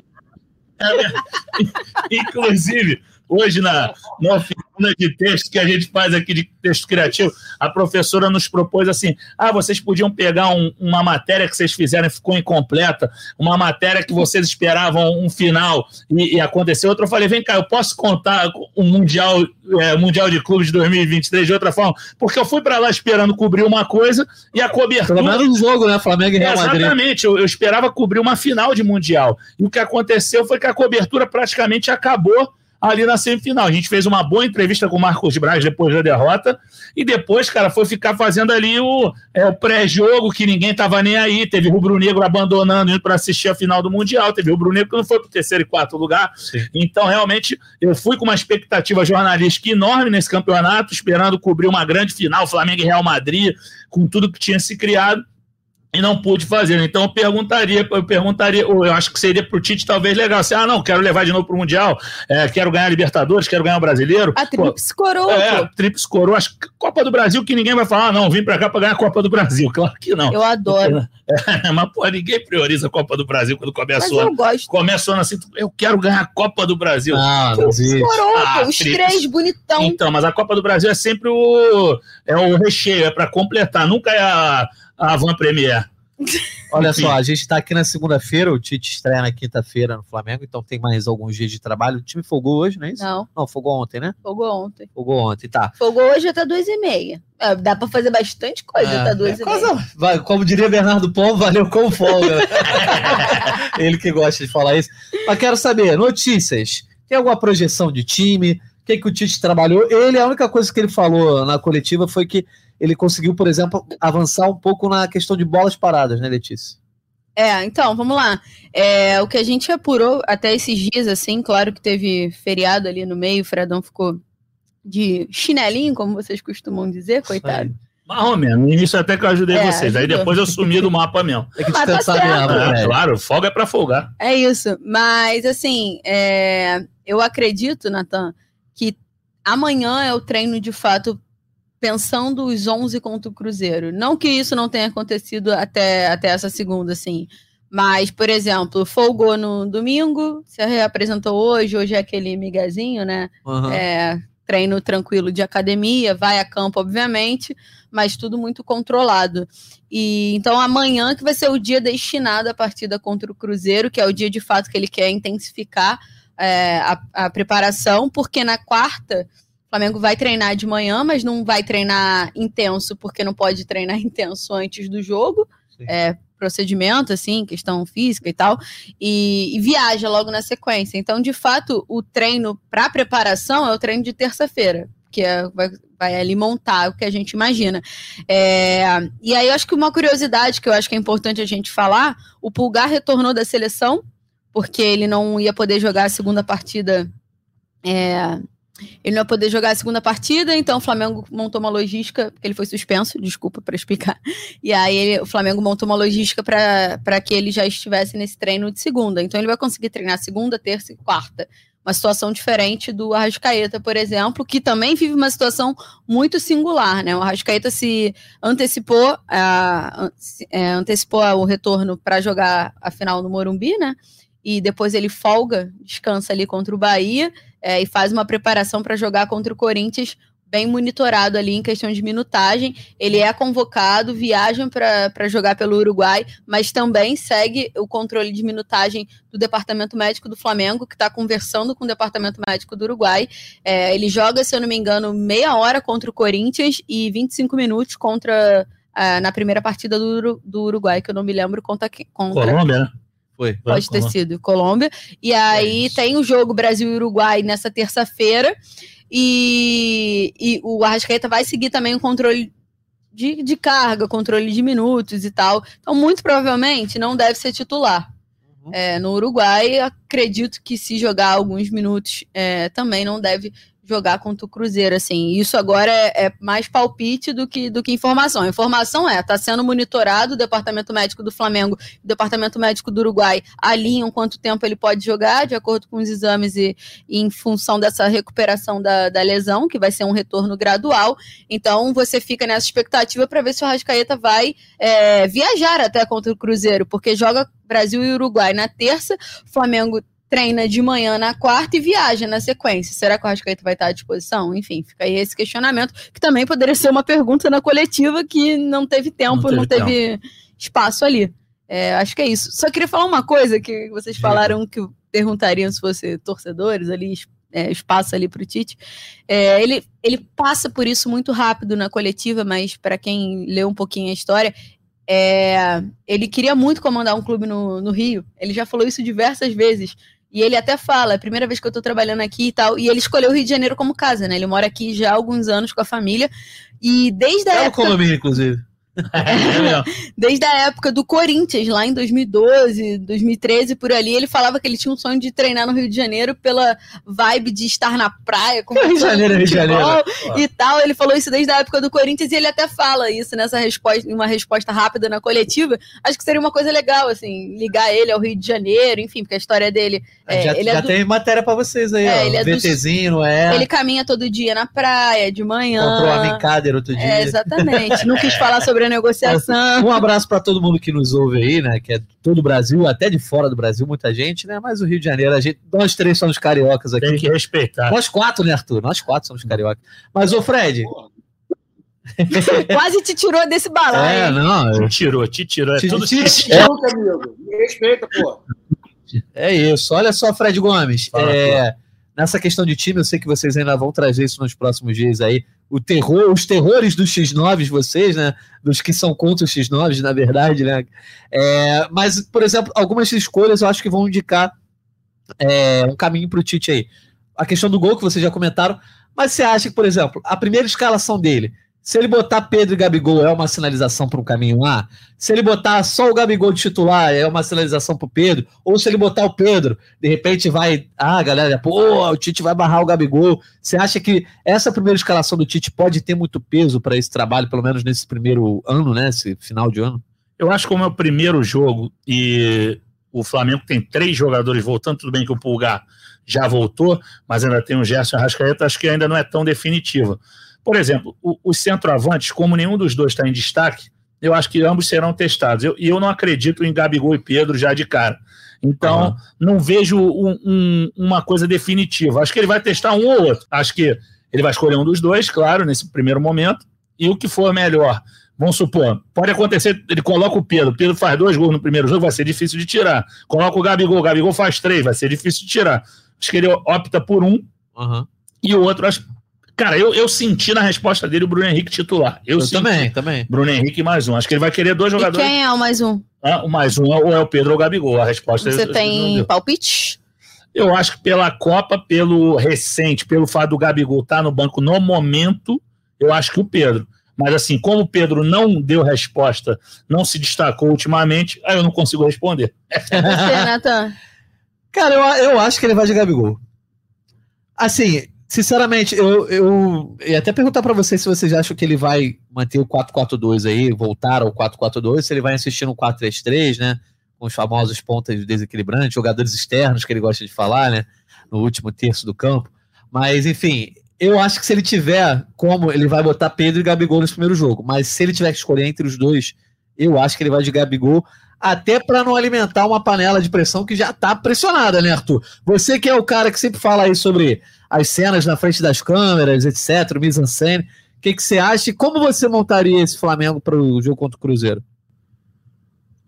É, inclusive, hoje na, na oficina de texto que a gente faz aqui de texto criativo, a professora nos propôs assim: ah, vocês podiam pegar um, uma matéria que vocês fizeram e ficou incompleta, uma matéria que vocês esperavam um final e, e aconteceu outra. Eu falei: vem cá, eu posso contar o Mundial, é, mundial de Clubes de 2023 de outra forma? Porque eu fui para lá esperando cobrir uma coisa e a cobertura. Pelo menos um jogo, né? Flamengo e Real Madrid. Exatamente, eu, eu esperava cobrir uma final de Mundial. E o que aconteceu foi que a cobertura praticamente acabou ali na semifinal. A gente fez uma boa entrevista com o Marcos Braz depois da derrota, e depois, cara, foi ficar fazendo ali o, é, o pré-jogo, que ninguém tava nem aí. Teve rubro-negro abandonando, indo para assistir a final do Mundial. Teve rubro-negro que não foi pro terceiro e quarto lugar. Sim. Então, realmente, eu fui com uma expectativa jornalística enorme nesse campeonato, esperando cobrir uma grande final, Flamengo e Real Madrid, com tudo que tinha se criado e não pude fazer. Então eu perguntaria, eu perguntaria, ou eu acho que seria para o Tite talvez legal. Assim, ah, não, quero levar de novo para o Mundial, é, quero ganhar a Libertadores, quero ganhar o Brasileiro. A Trips Coroa. É, Trips Coroa. Acho que Copa do Brasil que ninguém vai falar, ah, não, vim para cá para ganhar a Copa do Brasil. Claro que não. Eu adoro. É, mas, pô, ninguém prioriza a Copa do Brasil quando começou. Mas eu gosto. Começou assim, eu quero ganhar a Copa do Brasil. Ah, Trips Coroa, ah, os trips. três bonitão. Então, mas a Copa do Brasil é sempre o, é o recheio, é para completar, nunca é a, a Van Premier. Olha só, a gente está aqui na segunda-feira, o Tite estreia na quinta-feira no Flamengo, então tem mais alguns dias de trabalho. O time folgou hoje, não é isso? Não. Não, folgou ontem, né? Folgou ontem. Folgou ontem, tá. Folgou hoje até duas e meia. É, dá para fazer bastante coisa é, até duas é, e meia. Vai, como diria Bernardo Pom, valeu com folga. Ele que gosta de falar isso. Mas quero saber, notícias. Tem alguma projeção de time? O que, que o Tite trabalhou? Ele, a única coisa que ele falou na coletiva foi que ele conseguiu, por exemplo, avançar um pouco na questão de bolas paradas, né, Letícia? É, então, vamos lá. É, o que a gente apurou até esses dias, assim, claro que teve feriado ali no meio, o Fredão ficou de chinelinho, como vocês costumam dizer, coitado. Mais ou menos. No início até que eu ajudei é, vocês. Ajudou. Aí depois eu sumi do mapa mesmo. Tem que descansar tá mesmo. É, claro, folga é pra folgar. É isso. Mas, assim, é, eu acredito, Natan, que amanhã é o treino de fato pensando os 11 contra o Cruzeiro. Não que isso não tenha acontecido até, até essa segunda, assim. Mas, por exemplo, folgou no domingo, se reapresentou hoje, hoje é aquele migazinho, né? Uhum. É, treino tranquilo de academia, vai a campo, obviamente, mas tudo muito controlado. E então amanhã que vai ser o dia destinado à partida contra o Cruzeiro, que é o dia de fato que ele quer intensificar é, a, a preparação, porque na quarta Flamengo vai treinar de manhã, mas não vai treinar intenso, porque não pode treinar intenso antes do jogo. Sim. É, procedimento, assim, questão física e tal, e, e, viaja logo na sequência. Então, de fato, o treino para preparação é o treino de terça-feira, que é, vai, vai, ali montar o que a gente imagina. É, e aí, eu acho que uma curiosidade que eu acho que é importante a gente falar: o Pulgar retornou da seleção, porque ele não ia poder jogar a segunda partida. É, ele não ia poder jogar a segunda partida, então o Flamengo montou uma logística, porque ele foi suspenso, desculpa para explicar. E aí ele, o Flamengo montou uma logística para que ele já estivesse nesse treino de segunda. Então ele vai conseguir treinar segunda, terça e quarta. Uma situação diferente do Arrascaeta, por exemplo, que também vive uma situação muito singular, né? O Arrascaeta se antecipou, uh, é, antecipou o retorno para jogar a final no Morumbi, né? E depois ele folga, descansa ali contra o Bahia é, e faz uma preparação para jogar contra o Corinthians bem monitorado ali em questão de minutagem. Ele é convocado, viaja para jogar pelo Uruguai, mas também segue o controle de minutagem do Departamento Médico do Flamengo, que está conversando com o Departamento Médico do Uruguai. É, ele joga, se eu não me engano, meia hora contra o Corinthians e 25 minutos contra. Uh, na primeira partida do, do Uruguai, que eu não me lembro contra quem. Contra... Colômbia, né? Foi. Pode ter sido Colômbia. E aí é tem o jogo Brasil e Uruguai nessa terça-feira. E, e o Arrascaeta vai seguir também o controle de, de carga, controle de minutos e tal. Então, muito provavelmente, não deve ser titular. Uhum. É, no Uruguai, acredito que se jogar alguns minutos é, também não deve jogar contra o Cruzeiro, assim. Isso agora é, é, mais palpite do que, do que informação. Informação é, está sendo monitorado o departamento médico do Flamengo o departamento médico do Uruguai alinham quanto tempo ele pode jogar, de acordo com os exames e, e em função dessa recuperação da, da, lesão, que vai ser um retorno gradual. Então, você fica nessa expectativa para ver se o Rascaeta vai é, viajar até contra o Cruzeiro, porque joga Brasil e Uruguai na terça, Flamengo treina de manhã na quarta e viaja na sequência. Será que o Rascaeta vai estar à disposição? Enfim, fica aí esse questionamento, que também poderia ser uma pergunta na coletiva que não teve tempo, não teve, não teve espaço ali. É, acho que é isso. Só queria falar uma coisa que vocês falaram que perguntariam se fosse torcedores ali, é, espaço ali para o Tite. É, ele, ele passa por isso muito rápido na coletiva, mas para quem leu um pouquinho a história, é, ele queria muito comandar um clube no, no Rio. Ele já falou isso diversas vezes. E ele até fala, é a primeira vez que eu tô trabalhando aqui e tal. E ele escolheu o Rio de Janeiro como casa, né? Ele mora aqui já há alguns anos com a família. E desde a é época... o condomínio, inclusive. Desde a época do Corinthians, lá em 2012, 2013, por ali, ele falava que ele tinha um sonho de treinar no Rio de Janeiro pela vibe de estar na praia, com Rio de Janeiro, Rio de Janeiro. e tal. Ele falou isso desde a época do Corinthians e ele até fala isso nessa resposta, uma resposta rápida na coletiva. Acho que seria uma coisa legal, assim, ligar ele ao Rio de Janeiro, enfim, porque a história dele. É, já ele já é do... tem matéria para vocês aí, é, ó. Ele é VTzinho, é. Ele caminha todo dia na praia, de manhã. Comprou a Mincader outro dia. É, exatamente. Não quis falar sobre a negociação. Um abraço para todo mundo que nos ouve aí, né? Que é todo o Brasil, até de fora do Brasil, muita gente, né? Mas o Rio de Janeiro, a gente, nós três somos cariocas aqui. Tem que respeitar. Nós quatro, né, Arthur? Nós quatro somos cariocas. Mas, ô Fred. Quase te tirou desse balão. É, não. Te tirou, te tirou. É te, tudo te, te, é. amigo. Me respeita, pô. É isso. Olha só, Fred Gomes. Fala, é, nessa questão de time, eu sei que vocês ainda vão trazer isso nos próximos dias aí. O terror, os terrores dos X9, vocês, né? Dos que são contra os X9, na verdade, né? É, mas, por exemplo, algumas escolhas eu acho que vão indicar é, um caminho para o Tite aí. A questão do gol que vocês já comentaram, mas você acha que, por exemplo, a primeira escalação dele se ele botar Pedro e Gabigol, é uma sinalização para um caminho lá. Se ele botar só o Gabigol titular, é uma sinalização para o Pedro. Ou se ele botar o Pedro, de repente vai. Ah, galera, pô, o Tite vai barrar o Gabigol. Você acha que essa primeira escalação do Tite pode ter muito peso para esse trabalho, pelo menos nesse primeiro ano, né? Esse final de ano? Eu acho que como é o primeiro jogo e o Flamengo tem três jogadores voltando, tudo bem que o Pulgar já voltou, mas ainda tem o Gerson Arrascaeta, acho que ainda não é tão definitiva. Por exemplo, o, os centroavantes, como nenhum dos dois está em destaque, eu acho que ambos serão testados. E eu, eu, não acredito em Gabigol e Pedro já de cara. Então, uhum. não vejo um, um, uma coisa definitiva. Acho que ele vai testar um ou outro. Acho que ele vai escolher um dos dois, claro, nesse primeiro momento. E o que for melhor, vamos supor, pode acontecer, ele coloca o Pedro, o Pedro faz dois gols no primeiro jogo, vai ser difícil de tirar. Coloca o Gabigol, o Gabigol faz três, vai ser difícil de tirar. Acho que ele opta por um. Uhum. E o outro, acho Cara, eu, eu senti na resposta dele o Bruno Henrique titular. Eu, eu também, também. Bruno Henrique mais um. Acho que ele vai querer dois jogadores. E quem é o mais um? Ah, o mais um ou é o Pedro ou o Gabigol. A resposta Você tem palpite? Eu acho que pela Copa, pelo recente, pelo fato do Gabigol estar tá no banco no momento, eu acho que o Pedro. Mas assim, como o Pedro não deu resposta, não se destacou ultimamente, aí eu não consigo responder. Você, Nathan? Cara, eu, eu acho que ele vai de Gabigol. Assim, Sinceramente, eu, eu ia até perguntar para vocês se vocês acham que ele vai manter o 4-4-2 aí, voltar ao 4-4-2, se ele vai insistir no 4-3-3, né? Com os famosos pontas desequilibrantes, jogadores externos que ele gosta de falar, né? No último terço do campo. Mas, enfim, eu acho que se ele tiver como, ele vai botar Pedro e Gabigol nesse primeiro jogo. Mas se ele tiver que escolher entre os dois, eu acho que ele vai de Gabigol, até para não alimentar uma panela de pressão que já está pressionada, né, Arthur? Você que é o cara que sempre fala aí sobre as cenas na frente das câmeras, etc., mise-en-scène. O que, que você acha e como você montaria esse Flamengo para o jogo contra o Cruzeiro?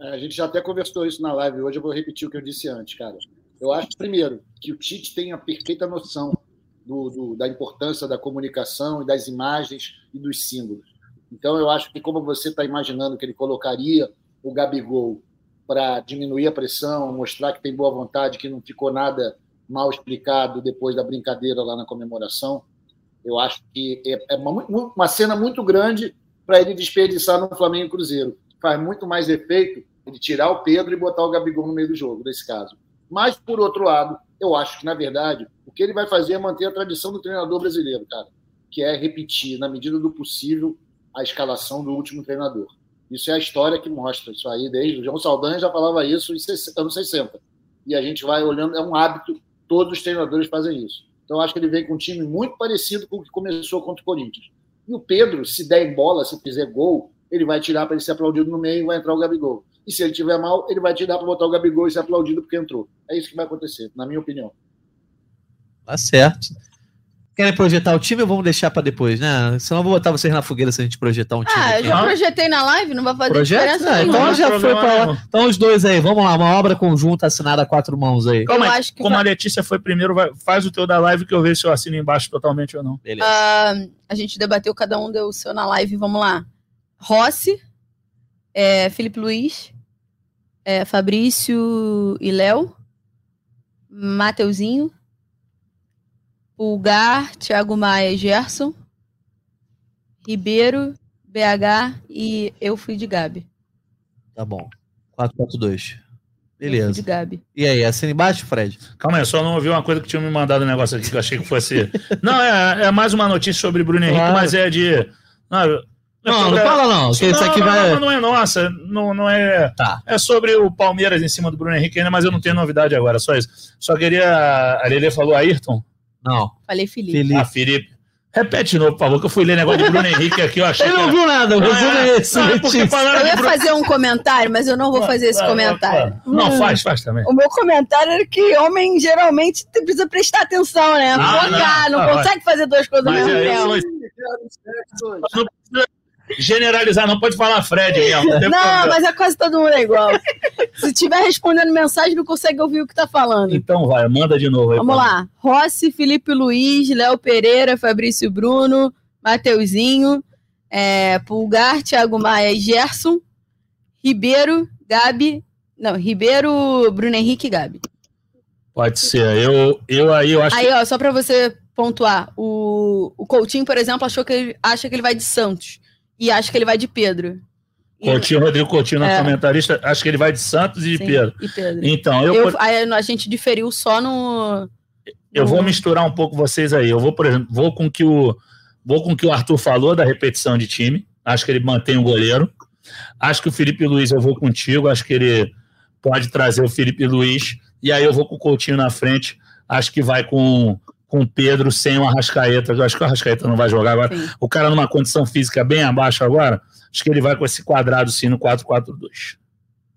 É, a gente já até conversou isso na live, hoje eu vou repetir o que eu disse antes, cara. Eu acho, primeiro, que o Tite tem a perfeita noção do, do, da importância da comunicação e das imagens e dos símbolos. Então, eu acho que, como você está imaginando que ele colocaria o Gabigol para diminuir a pressão, mostrar que tem boa vontade, que não ficou nada mal explicado depois da brincadeira lá na comemoração. Eu acho que é, é uma, uma cena muito grande para ele desperdiçar no Flamengo e Cruzeiro. Faz muito mais efeito ele tirar o Pedro e botar o Gabigol no meio do jogo, nesse caso. Mas, por outro lado, eu acho que, na verdade, o que ele vai fazer é manter a tradição do treinador brasileiro, cara, que é repetir, na medida do possível, a escalação do último treinador. Isso é a história que mostra isso aí, desde o João Saldanha já falava isso em anos 60. E a gente vai olhando, é um hábito Todos os treinadores fazem isso. Então, acho que ele vem com um time muito parecido com o que começou contra o Corinthians. E o Pedro, se der em bola, se fizer gol, ele vai tirar para ele ser aplaudido no meio e vai entrar o Gabigol. E se ele tiver mal, ele vai tirar para botar o Gabigol e ser aplaudido porque entrou. É isso que vai acontecer, na minha opinião. Tá certo. Querem projetar o time ou vamos deixar para depois, né? Senão eu vou botar vocês na fogueira se a gente projetar um time. Ah, eu já projetei na live, não vai fazer Projeto? diferença. Ah, então já foi para lá. Então os dois aí, vamos lá, uma obra conjunta assinada a quatro mãos aí. Como, é, como vai... a Letícia foi primeiro, vai, faz o teu da live que eu vejo se eu assino embaixo totalmente ou não. Beleza. Uh, a gente debateu, cada um deu o seu na live, vamos lá. Rossi, é, Felipe Luiz, é, Fabrício e Léo, Mateuzinho, Pulgar, Thiago Maia, Gerson, Ribeiro, BH e eu fui de Gabi. Tá bom. 442. Beleza. De Gabi. E aí, assina embaixo, Fred? Calma aí, eu só não ouvi uma coisa que tinha me mandado um negócio aqui que eu achei que fosse. não, é, é mais uma notícia sobre Bruno Henrique, claro. mas é de. Não, não, não fala não, que isso aqui não, vai... Não, não é nossa, não, não é... Tá. É sobre o Palmeiras em cima do Bruno Henrique ainda, mas eu não tenho novidade agora, só isso. Só queria... A Lelê falou Ayrton? Não. Falei Felipe. Felipe. Ah, Felipe. Repete de novo, por favor, que eu fui ler negócio de Bruno Henrique aqui, eu achei Eu não viu nada, o resumo é esse. Não, é eu ia fazer um comentário, mas eu não vou fazer esse comentário. Não, faz, faz também. O meu comentário era que homem geralmente precisa prestar atenção, né? Ah, Focar, não, não, não consegue fazer duas coisas ao mesmo é, tempo. Não precisa generalizar, não pode falar Fred mesmo. Não, não mas é quase todo mundo é igual. Se estiver respondendo mensagem, não consegue ouvir o que está falando. Então vai, manda de novo. Aí, Vamos lá. Rossi, Felipe Luiz, Léo Pereira, Fabrício Bruno, Mateuzinho, é, Pulgar, Thiago Maia e Gerson, Ribeiro, Gabi. Não, Ribeiro, Bruno Henrique e Gabi. Pode ser. Eu, eu aí eu acho. Aí, ó, só para você pontuar, o, o Coutinho, por exemplo, achou que ele, acha que ele vai de Santos e acho que ele vai de Pedro. Coutinho, Rodrigo Coutinho, é. comentarista, acho que ele vai de Santos e de Sim, Pedro. E Pedro. Então, eu, eu a, a, gente diferiu só no. Eu no... vou misturar um pouco vocês aí. Eu vou, por exemplo, vou com que o vou com que o Arthur falou da repetição de time. Acho que ele mantém o goleiro. Acho que o Felipe Luiz eu vou contigo. Acho que ele pode trazer o Felipe Luiz. E aí eu vou com o Coutinho na frente. Acho que vai com com o Pedro sem o Arrascaeta. Eu acho que o Arrascaeta não vai jogar agora. Sim. O cara numa condição física bem abaixo agora. Acho que ele vai com esse quadrado sim no 4-4-2.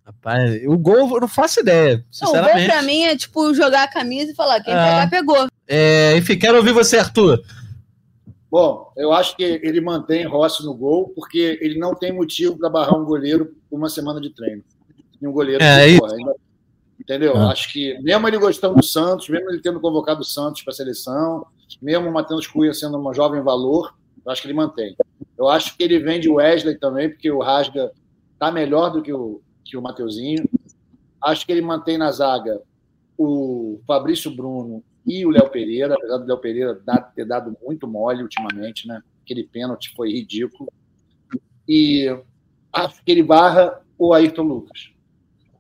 Rapaz, o gol eu não faço ideia, sinceramente. Não, o gol pra mim é tipo jogar a camisa e falar, quem é. pegar, pegou. É, enfim, quero ouvir você, Arthur. Bom, eu acho que ele mantém Rossi no gol, porque ele não tem motivo para barrar um goleiro por uma semana de treino. E um goleiro é, que, ainda entendeu? Ah. Acho que, mesmo ele gostando do Santos, mesmo ele tendo convocado o Santos para a seleção, mesmo o Matheus Cunha sendo uma jovem valor, eu acho que ele mantém. Eu acho que ele vende o Wesley também, porque o Rasga está melhor do que o, que o Mateuzinho. Acho que ele mantém na zaga o Fabrício Bruno e o Léo Pereira, apesar do Léo Pereira ter dado muito mole ultimamente, né? Aquele pênalti foi ridículo. E acho que ele barra o Ayrton Lucas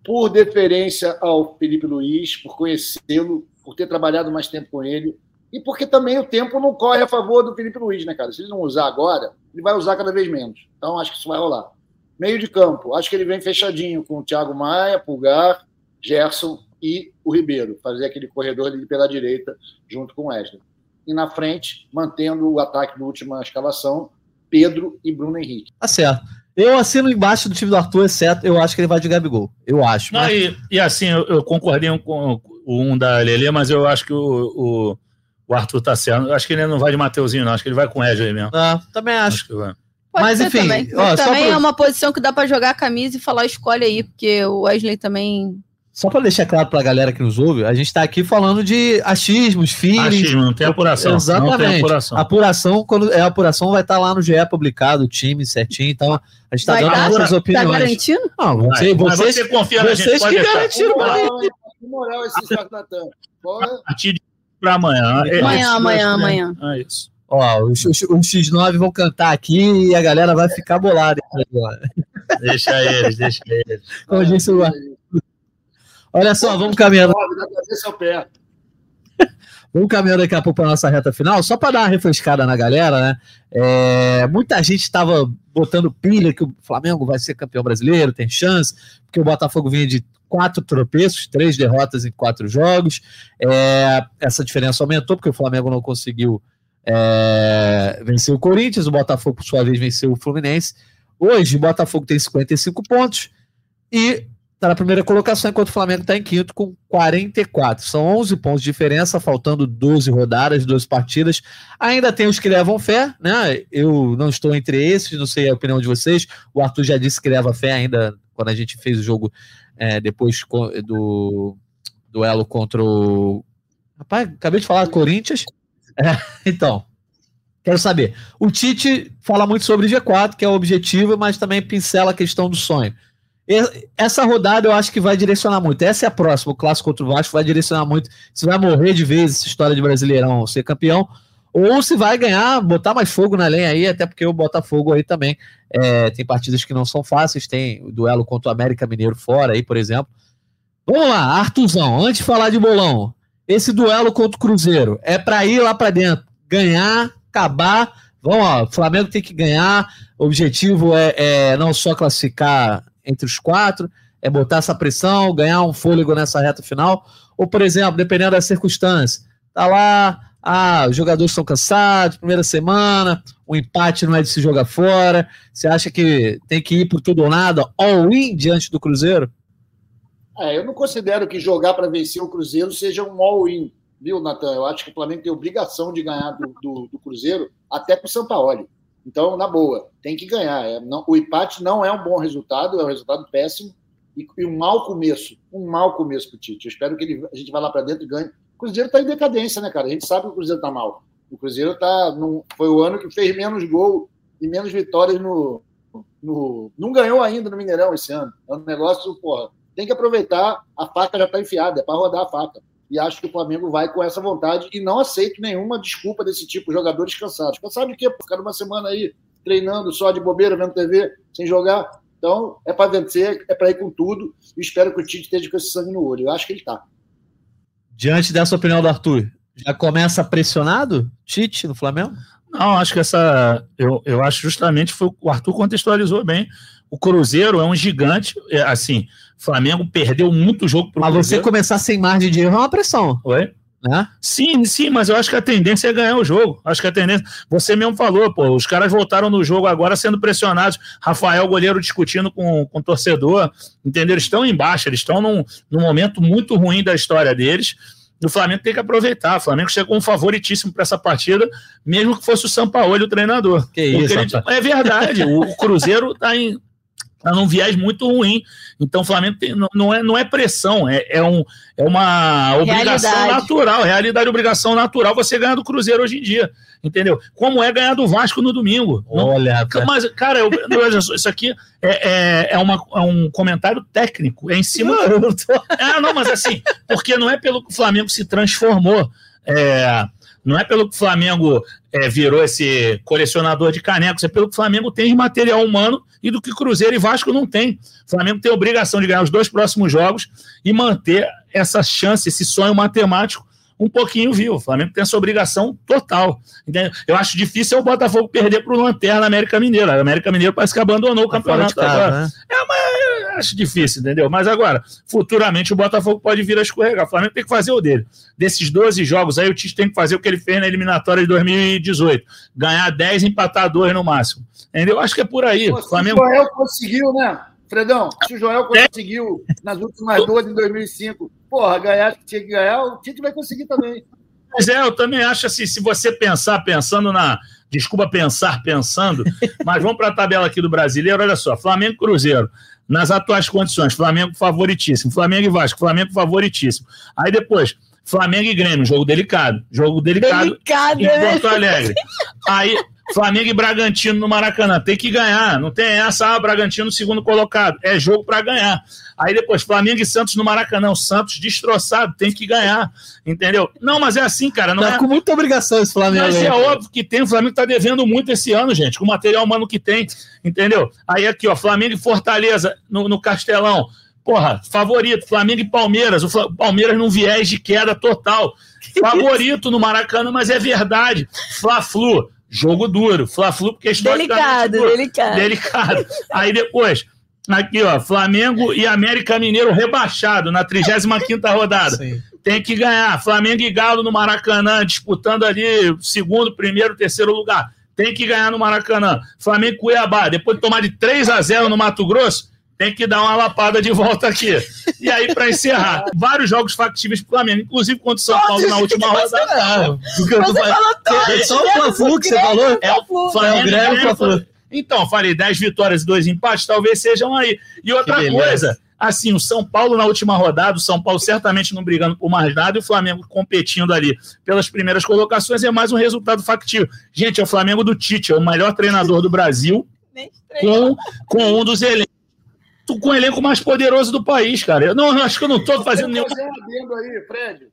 por deferência ao Felipe Luiz, por conhecê-lo, por ter trabalhado mais tempo com ele, e porque também o tempo não corre a favor do Felipe Luiz, né, cara? Se ele não usar agora, ele vai usar cada vez menos. Então, acho que isso vai rolar. Meio de campo, acho que ele vem fechadinho com o Thiago Maia, Pulgar, Gerson e o Ribeiro, fazer aquele corredor ali pela direita junto com o Wesley. E na frente, mantendo o ataque da última escalação, Pedro e Bruno Henrique. Tá certo. Eu assino embaixo do time do Arthur, exceto eu acho que ele vai de Gabigol. Eu acho. Não, mas... e, e, assim, eu, eu concordei com o um da Lele, mas eu acho que o, o, o, Arthur tá certo. Eu acho que ele não vai de Mateuzinho, não. Acho que ele vai com o Wesley mesmo. Ah, também acho. acho mas enfim. Também, ó, também é uma posição que dá para jogar a camisa e falar escolhe aí, porque o Wesley também só para deixar claro para a galera que nos ouve, a gente está aqui falando de achismos, feelings. Achismo, não tem apuração. Exatamente. Não tem apuração. apuração, quando é apuração, vai estar tá lá no GE publicado, o time certinho. Então, a gente está dando tá, nossas opiniões. Tá garantindo? Não, você, vocês, você confia na vocês gente, que garantiram para moral esse charlatão. A partir para amanhã. Amanhã, amanhã, amanhã. É isso. Ó, os, os, os, X9 vão cantar aqui e a galera vai ficar bolada. deixa eles, deixa eles. Como disse o Olha só, vamos caminhando. Vamos caminhando daqui a pouco para a nossa reta final, só para dar uma refrescada na galera, né? É, muita gente estava botando pilha que o Flamengo vai ser campeão brasileiro, tem chance, porque o Botafogo vinha de quatro tropeços, três derrotas em quatro jogos. É, essa diferença aumentou porque o Flamengo não conseguiu é, vencer o Corinthians, o Botafogo, por sua vez, venceu o Fluminense. Hoje, o Botafogo tem 55 pontos e está na primeira colocação, enquanto o Flamengo está em quinto com 44. São 11 pontos de diferença, faltando 12 rodadas, 12 partidas. Ainda tem os que levam fé, né? Eu não estou entre esses, não sei a opinião de vocês. O Arthur já disse que leva fé ainda quando a gente fez o jogo é, depois do duelo contra o. Rapaz, acabei de falar Corinthians. É, então, quero saber. O Tite fala muito sobre G4, que é o objetivo, mas também pincela a questão do sonho. Essa rodada eu acho que vai direcionar muito. Essa é a próxima, o clássico contra o Vasco vai direcionar muito se vai morrer de vez essa história de Brasileirão ser campeão ou se vai ganhar, botar mais fogo na lenha aí, até porque o Botafogo aí também é, tem partidas que não são fáceis, tem o duelo contra o América Mineiro fora aí, por exemplo. Vamos lá, Artuzão, antes de falar de bolão, esse duelo contra o Cruzeiro é para ir lá para dentro, ganhar, acabar. Vamos lá, o Flamengo tem que ganhar. O objetivo é, é não só classificar entre os quatro, é botar essa pressão, ganhar um fôlego nessa reta final. Ou, por exemplo, dependendo das circunstâncias, tá lá ah, os jogadores estão cansados, primeira semana, o empate não é de se jogar fora. Você acha que tem que ir por tudo ou nada, all-in diante do Cruzeiro? É, eu não considero que jogar para vencer o Cruzeiro seja um all-in, viu, Natan? Eu acho que o Flamengo tem obrigação de ganhar do, do, do Cruzeiro até com o Sampaoli. Então, na boa, tem que ganhar. É, não, o empate não é um bom resultado, é um resultado péssimo e, e um mau começo. Um mau começo para o Tite. Eu espero que ele, a gente vá lá para dentro e ganhe o Cruzeiro está em decadência, né, cara? A gente sabe que o Cruzeiro está mal. O Cruzeiro tá num, foi o ano que fez menos gol e menos vitórias no, no. Não ganhou ainda no Mineirão esse ano. É um negócio, porra. Tem que aproveitar, a faca já está enfiada, é para rodar a faca. E acho que o Flamengo vai com essa vontade e não aceito nenhuma desculpa desse tipo, jogadores cansados. Cansado de quê? Ficar uma semana aí treinando só de bobeira, vendo TV, sem jogar. Então, é para vencer, é para ir com tudo. E espero que o Tite esteja com esse sangue no olho. Eu acho que ele está. Diante dessa opinião do Arthur, já começa pressionado Tite no Flamengo? Não, acho que essa. Eu, eu acho justamente foi o Arthur contextualizou bem. O Cruzeiro é um gigante. É, assim, Flamengo perdeu muito jogo pro Mas Cruzeiro. você começar sem margem de erro é uma pressão. Oi? Né? Sim, sim, mas eu acho que a tendência é ganhar o jogo. Acho que a tendência. Você mesmo falou, pô, os caras voltaram no jogo agora sendo pressionados. Rafael, goleiro, discutindo com, com o torcedor, entendeu? Eles estão embaixo, eles estão num, num momento muito ruim da história deles. O Flamengo tem que aproveitar. O Flamengo chegou um favoritíssimo para essa partida, mesmo que fosse o Sampaoli o treinador. Que isso, ele, é verdade. o Cruzeiro está em está num viés muito ruim. Então, o Flamengo tem, não, não, é, não é pressão, é, é, um, é uma obrigação realidade. natural, realidade obrigação natural você ganhar do Cruzeiro hoje em dia. Entendeu? Como é ganhar do Vasco no domingo. Olha, não, mas, cara, eu, isso aqui é, é, é, uma, é um comentário técnico, é em cima. Não, do... tô... É, não, mas assim, porque não é pelo que o Flamengo se transformou. É, não é pelo que o Flamengo é, virou esse colecionador de canecos, é pelo que o Flamengo tem de material humano e do que Cruzeiro e Vasco não tem. O Flamengo tem a obrigação de ganhar os dois próximos jogos e manter essa chance, esse sonho matemático um pouquinho vivo. O Flamengo tem essa obrigação total. Entendeu? Eu acho difícil o Botafogo perder para o Lanterna América Mineira. A América Mineira parece que abandonou o tá campeonato casa, agora. Né? É, mas acho difícil, entendeu? Mas agora, futuramente o Botafogo pode vir a escorregar. O Flamengo tem que fazer o dele. Desses 12 jogos aí, o Tite tem que fazer o que ele fez na eliminatória de 2018. Ganhar 10 empatar 2 no máximo. Entendeu? Acho que é por aí. Pô, Flamengo... O Joel conseguiu, né? Fredão, se o Joel conseguiu nas últimas duas em 2005 porra, ganhar tinha que ganhar, o Tite vai conseguir também. Mas é, eu também acho assim, se você pensar, pensando na. Desculpa pensar, pensando, mas vamos para a tabela aqui do brasileiro, olha só, Flamengo Cruzeiro, nas atuais condições, Flamengo favoritíssimo, Flamengo e Vasco, Flamengo favoritíssimo. Aí depois, Flamengo e Grêmio, jogo delicado. Jogo delicado, delicado em né? Porto Alegre. Aí, Flamengo e Bragantino no Maracanã. Tem que ganhar. Não tem essa, ah, Bragantino segundo colocado. É jogo para ganhar. Aí depois, Flamengo e Santos no Maracanã. O Santos destroçado, tem que ganhar. Entendeu? Não, mas é assim, cara. Não tá é... com muita obrigação esse Flamengo. Mas é óbvio que tem. O Flamengo tá devendo muito esse ano, gente, com o material humano que tem. Entendeu? Aí aqui, ó, Flamengo e Fortaleza no, no Castelão. Porra, favorito, Flamengo e Palmeiras. O Palmeiras num viés de queda total. Favorito no Maracanã, mas é verdade. Fla-Flu Jogo duro. Fla-Flu, porque Delicado, duro. delicado. Delicado. Aí depois, aqui, ó, Flamengo e América Mineiro rebaixado na 35 rodada. Sim. Tem que ganhar. Flamengo e Galo no Maracanã, disputando ali segundo, primeiro, terceiro lugar. Tem que ganhar no Maracanã. Flamengo e Cuiabá, depois de tomar de 3 a 0 no Mato Grosso, tem que dar uma lapada de volta aqui. E aí, para encerrar, vários jogos factíveis pro Flamengo, inclusive contra o São Paulo na última rodada. Você falou todos. Só o Fla-Flu que você falou? É o Flamengo. Então, falei 10 vitórias e 2 empates, talvez sejam aí. E outra coisa, assim, o São Paulo na última rodada, o São Paulo certamente não brigando por mais nada e o Flamengo competindo ali pelas primeiras colocações é mais um resultado factível. Gente, é o Flamengo do Tite, é o melhor treinador do Brasil com, com um dos elencos com o elenco mais poderoso do país, cara. Eu não acho que eu não estou fazendo nenhum. Um aí, Fred.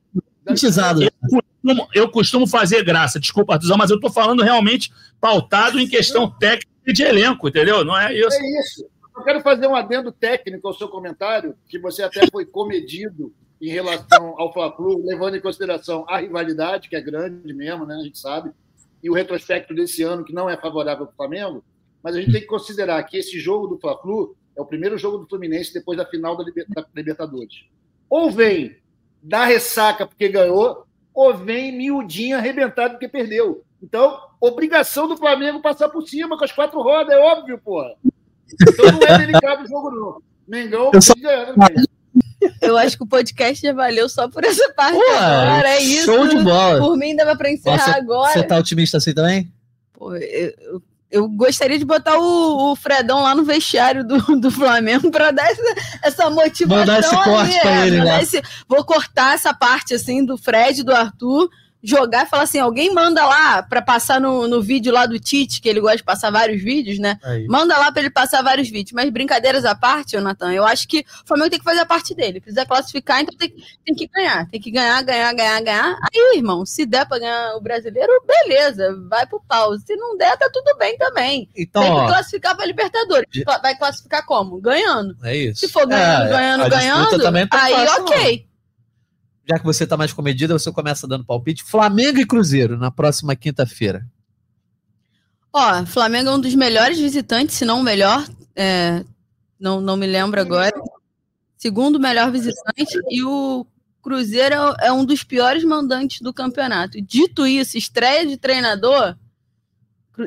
Eu costumo, eu costumo fazer graça, desculpa, Artuzão, mas eu estou falando realmente pautado em questão técnica de elenco, entendeu? Não é isso. É isso. Eu quero fazer um adendo técnico ao seu comentário, que você até foi comedido em relação ao Fla-Flu, levando em consideração a rivalidade, que é grande mesmo, né? A gente sabe, e o retrospecto desse ano, que não é favorável para o Flamengo, mas a gente tem que considerar que esse jogo do Fla-Flu é o primeiro jogo do Fluminense depois da final da Libertadores. Ou vem da ressaca porque ganhou, ou vem miudinho arrebentado porque perdeu. Então, obrigação do Flamengo passar por cima com as quatro rodas, é óbvio, porra. Então não é delicado o jogo, não. Mengão eu só... Eu acho que o podcast já valeu só por essa parte Pô, agora. É isso. Show de bola. Por mim, dava para encerrar Você, agora. Você tá otimista assim também? Pô, eu, eu gostaria de botar o, o, Fredão lá no vestiário do, do Flamengo para dar essa, essa motivação. Mandar esse corte para é, ele, né? Esse, vou cortar essa parte assim do Fred, do Arthur jogar e falar assim: alguém manda lá para passar no, no vídeo lá do Tite, que ele gosta de passar vários vídeos, né? Aí. Manda lá para ele passar vários vídeos. Mas brincadeiras à parte, Natan, eu acho que o Flamengo tem que fazer a parte dele. Precisa classificar, então tem, tem que ganhar. Tem que ganhar, ganhar, ganhar, ganhar. Aí, irmão, se der para ganhar o brasileiro, beleza, vai pro pau. Se não der, tá tudo bem também. Então, tem que ó, classificar pra Libertadores. Vai classificar como? Ganhando. É isso. Se for ganhando, é, ganhando, ganhando, tá aí fácil, ok. Não já que você está mais comedida, você começa dando palpite. Flamengo e Cruzeiro na próxima quinta-feira. Ó, Flamengo é um dos melhores visitantes, se não o melhor. É, não, não me lembro agora. Segundo melhor visitante. E o Cruzeiro é, é um dos piores mandantes do campeonato. Dito isso, estreia de treinador.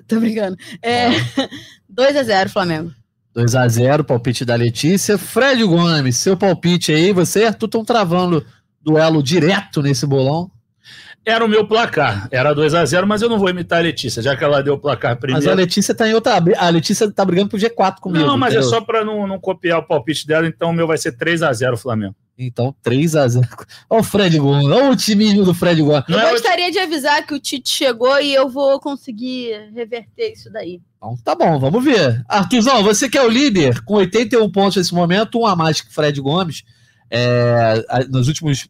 Tô brincando. É, 2 a 0 Flamengo. 2 a 0 palpite da Letícia. Fred Gomes, seu palpite aí. Você e Arthur estão travando duelo direto nesse bolão? Era o meu placar, era 2 a 0 mas eu não vou imitar a Letícia, já que ela deu o placar primeiro. Mas a Letícia tá em outra. A Letícia tá brigando pro G4 comigo. Não, mas é entendeu? é só para não, não copiar o palpite dela, então o meu vai ser 3 a 0 Flamengo. Então, 3 a 0 Olha o Fred Gomes, olha o otimismo do Fred Gomes. Eu é gostaria de avisar que o Tite chegou e eu vou conseguir reverter isso daí. Então, tá bom, vamos ver. Artuzão, você que é o líder, com 81 pontos nesse momento, um a mais que Fred Gomes. É, nos últimos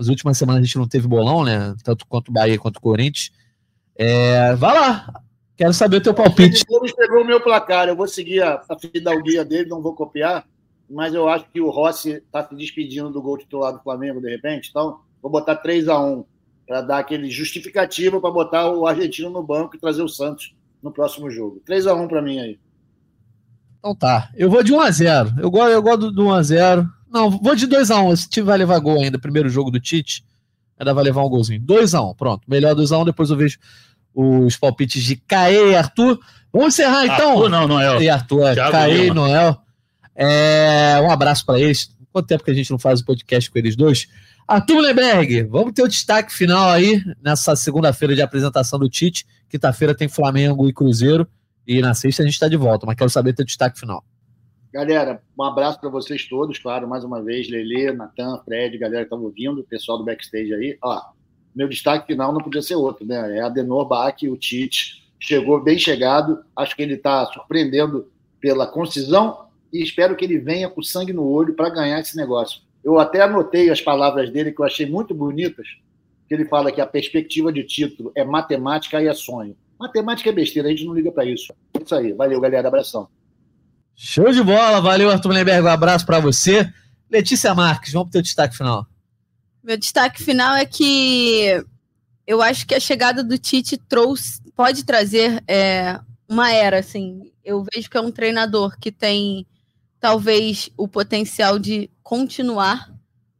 as últimas semanas a gente não teve bolão, né? Tanto quanto o Bahia quanto o Corinthians. É, vai lá. Quero saber o teu palpite. O pegou o meu placar. Eu vou seguir a, a fidalguia dele, não vou copiar. Mas eu acho que o Rossi está se despedindo do gol titular do Flamengo, de repente. Então, vou botar 3 a 1 para dar aquele justificativo para botar o argentino no banco e trazer o Santos no próximo jogo. 3 a 1 para mim aí. Então tá. Eu vou de 1 a 0 Eu gosto, eu gosto do 1 a 0 não, vou de 2x1. Um. Esse time vai levar gol ainda. Primeiro jogo do Tite. Ainda vai levar um golzinho. 2x1, um, pronto. Melhor 2x1. Um, depois eu vejo os palpites de Caê e Arthur. Vamos encerrar então. Arthur não, Noel. E Arthur, é. Caê e Noel. É, um abraço para eles. Quanto tempo que a gente não faz o podcast com eles dois? Arthur Leberg, vamos ter o destaque final aí nessa segunda-feira de apresentação do Tite. Quinta-feira tem Flamengo e Cruzeiro. E na sexta a gente está de volta, mas quero saber teu destaque final. Galera, um abraço para vocês todos, claro, mais uma vez, Lele, Natan, Fred, galera que estava ouvindo, pessoal do backstage aí. Ó, meu destaque final não podia ser outro, né? É Adenor Bach, o Tite, chegou bem chegado, acho que ele está surpreendendo pela concisão e espero que ele venha com sangue no olho para ganhar esse negócio. Eu até anotei as palavras dele que eu achei muito bonitas, que ele fala que a perspectiva de título é matemática e é sonho. Matemática é besteira, a gente não liga para isso. É isso aí, valeu, galera, abração. Show de bola, valeu Arthur Lemberg, um abraço para você. Letícia Marques, vamos para o destaque final. Meu destaque final é que eu acho que a chegada do Tite trouxe, pode trazer é, uma era, assim. Eu vejo que é um treinador que tem talvez o potencial de continuar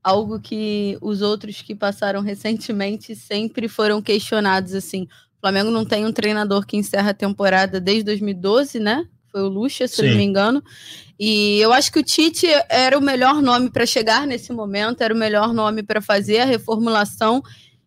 algo que os outros que passaram recentemente sempre foram questionados, assim. O Flamengo não tem um treinador que encerra a temporada desde 2012, né? Foi o Lucha, se Sim. não me engano. E eu acho que o Tite era o melhor nome para chegar nesse momento, era o melhor nome para fazer a reformulação.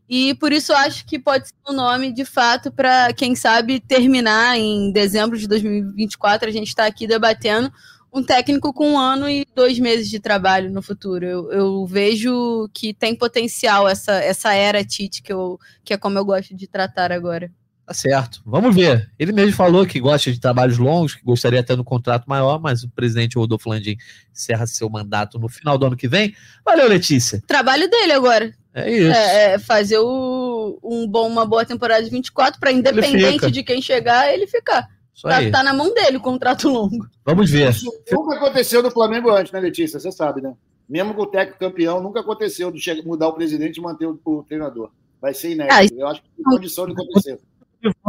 E por isso eu acho que pode ser um nome, de fato, para, quem sabe, terminar em dezembro de 2024. A gente está aqui debatendo um técnico com um ano e dois meses de trabalho no futuro. Eu, eu, vejo que tem potencial essa, essa era Tite, que, eu, que é como eu gosto de tratar agora. Tá certo. Vamos ver. Ele mesmo falou que gosta de trabalhos longos, que gostaria até no contrato maior, mas o presidente Rodolfo Landim encerra seu mandato no final do ano que vem. Valeu, Letícia. Trabalho dele agora. É isso. É, é fazer o, um bom, uma boa temporada de 24 para independente de quem chegar, ele ficar. Tá, tá, na mão dele o contrato longo. Vamos ver. Isso nunca aconteceu no Flamengo antes, né, Letícia? Você sabe, né? Mesmo com o técnico campeão, nunca aconteceu de mudar o presidente e manter o, o treinador. Vai ser inédito. Ah, Eu acho que tem condição de acontecer.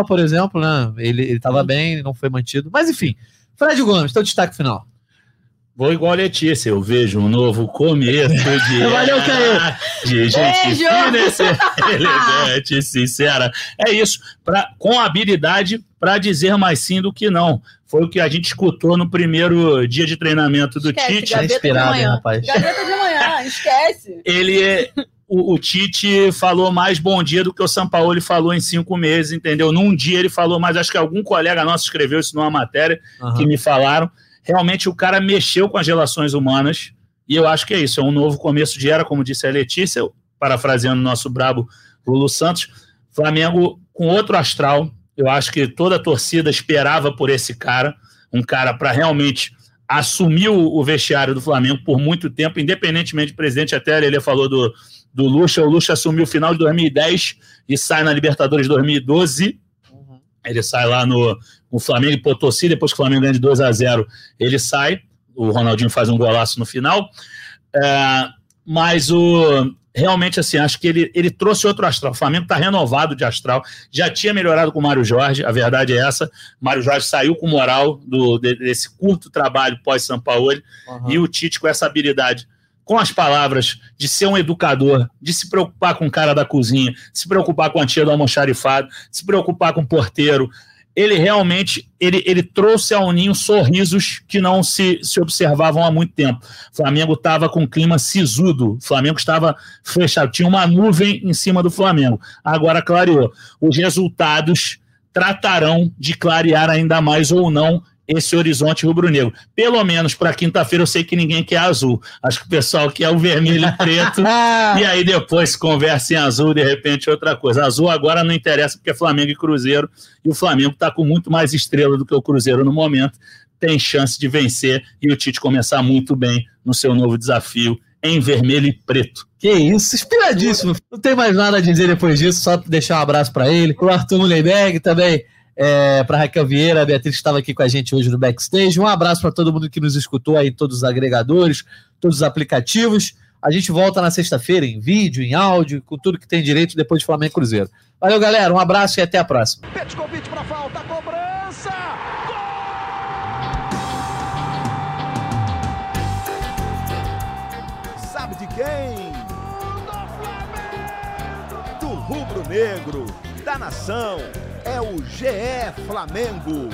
Por exemplo, né? Ele estava bem, não foi mantido. Mas enfim, Fred Gomes, teu destaque final. Vou igual a Letícia, eu vejo um novo começo de. Valeu, Caio! De gente fina, elegante, sincera. É isso, pra, com habilidade para dizer mais sim do que não. Foi o que a gente escutou no primeiro dia de treinamento do esquece, Tite. Gaveta inspirado, de manhã. rapaz. Gaveta de manhã, esquece. Ele o, o, Tite falou mais bom dia do que o Sampaoli falou em cinco meses, entendeu? Num dia ele falou mais, acho que algum colega nosso escreveu isso numa matéria uhum. que me falaram realmente o cara mexeu com as relações humanas, e eu acho que é isso, é um novo começo de era, como disse a Letícia, parafraseando o nosso brabo Lulu Santos, Flamengo com outro astral, eu acho que toda a torcida esperava por esse cara, um cara para realmente assumir o, vestiário do Flamengo por muito tempo, independentemente do presidente, até ele falou do, do Lucha, o Lucha assumiu o final de 2010 e sai na Libertadores 2012, uhum. ele sai lá no, o Flamengo e Potosí, depois que o Flamengo ganha de 2 a 0 ele sai, o Ronaldinho faz um golaço no final, é, mas o realmente assim, acho que ele, ele trouxe outro astral. O Flamengo está renovado de astral. Já tinha melhorado com o Mário Jorge, a verdade é essa. Mário Jorge saiu com moral do, desse curto trabalho pós-São Paulo. Uhum. E o Tite com essa habilidade com as palavras de ser um educador, de se preocupar com o cara da cozinha, se preocupar com a tia do almoxarifado, se preocupar com o porteiro, ele realmente ele, ele trouxe ao Ninho sorrisos que não se, se observavam há muito tempo. O Flamengo estava com um clima sisudo, o Flamengo estava fechado, tinha uma nuvem em cima do Flamengo. Agora clareou. Os resultados tratarão de clarear ainda mais ou não esse horizonte rubro-negro. Pelo menos para quinta-feira eu sei que ninguém quer azul. Acho que o pessoal quer o vermelho e preto. e aí depois conversa em azul, de repente outra coisa. Azul agora não interessa porque é Flamengo e Cruzeiro. E o Flamengo está com muito mais estrela do que o Cruzeiro no momento. Tem chance de vencer e o Tite começar muito bem no seu novo desafio em vermelho e preto. Que isso, inspiradíssimo. Não tem mais nada a dizer depois disso, só deixar um abraço para ele. O Arthur Mullenberg também é, para Raquel Vieira, a Beatriz estava aqui com a gente hoje no backstage. Um abraço para todo mundo que nos escutou aí, todos os agregadores, todos os aplicativos. A gente volta na sexta-feira em vídeo, em áudio, com tudo que tem direito depois de Flamengo Cruzeiro. Valeu, galera. Um abraço e até a próxima. convite para falta, cobrança! Sabe de quem? Do rubro-negro, da nação é o GE Flamengo.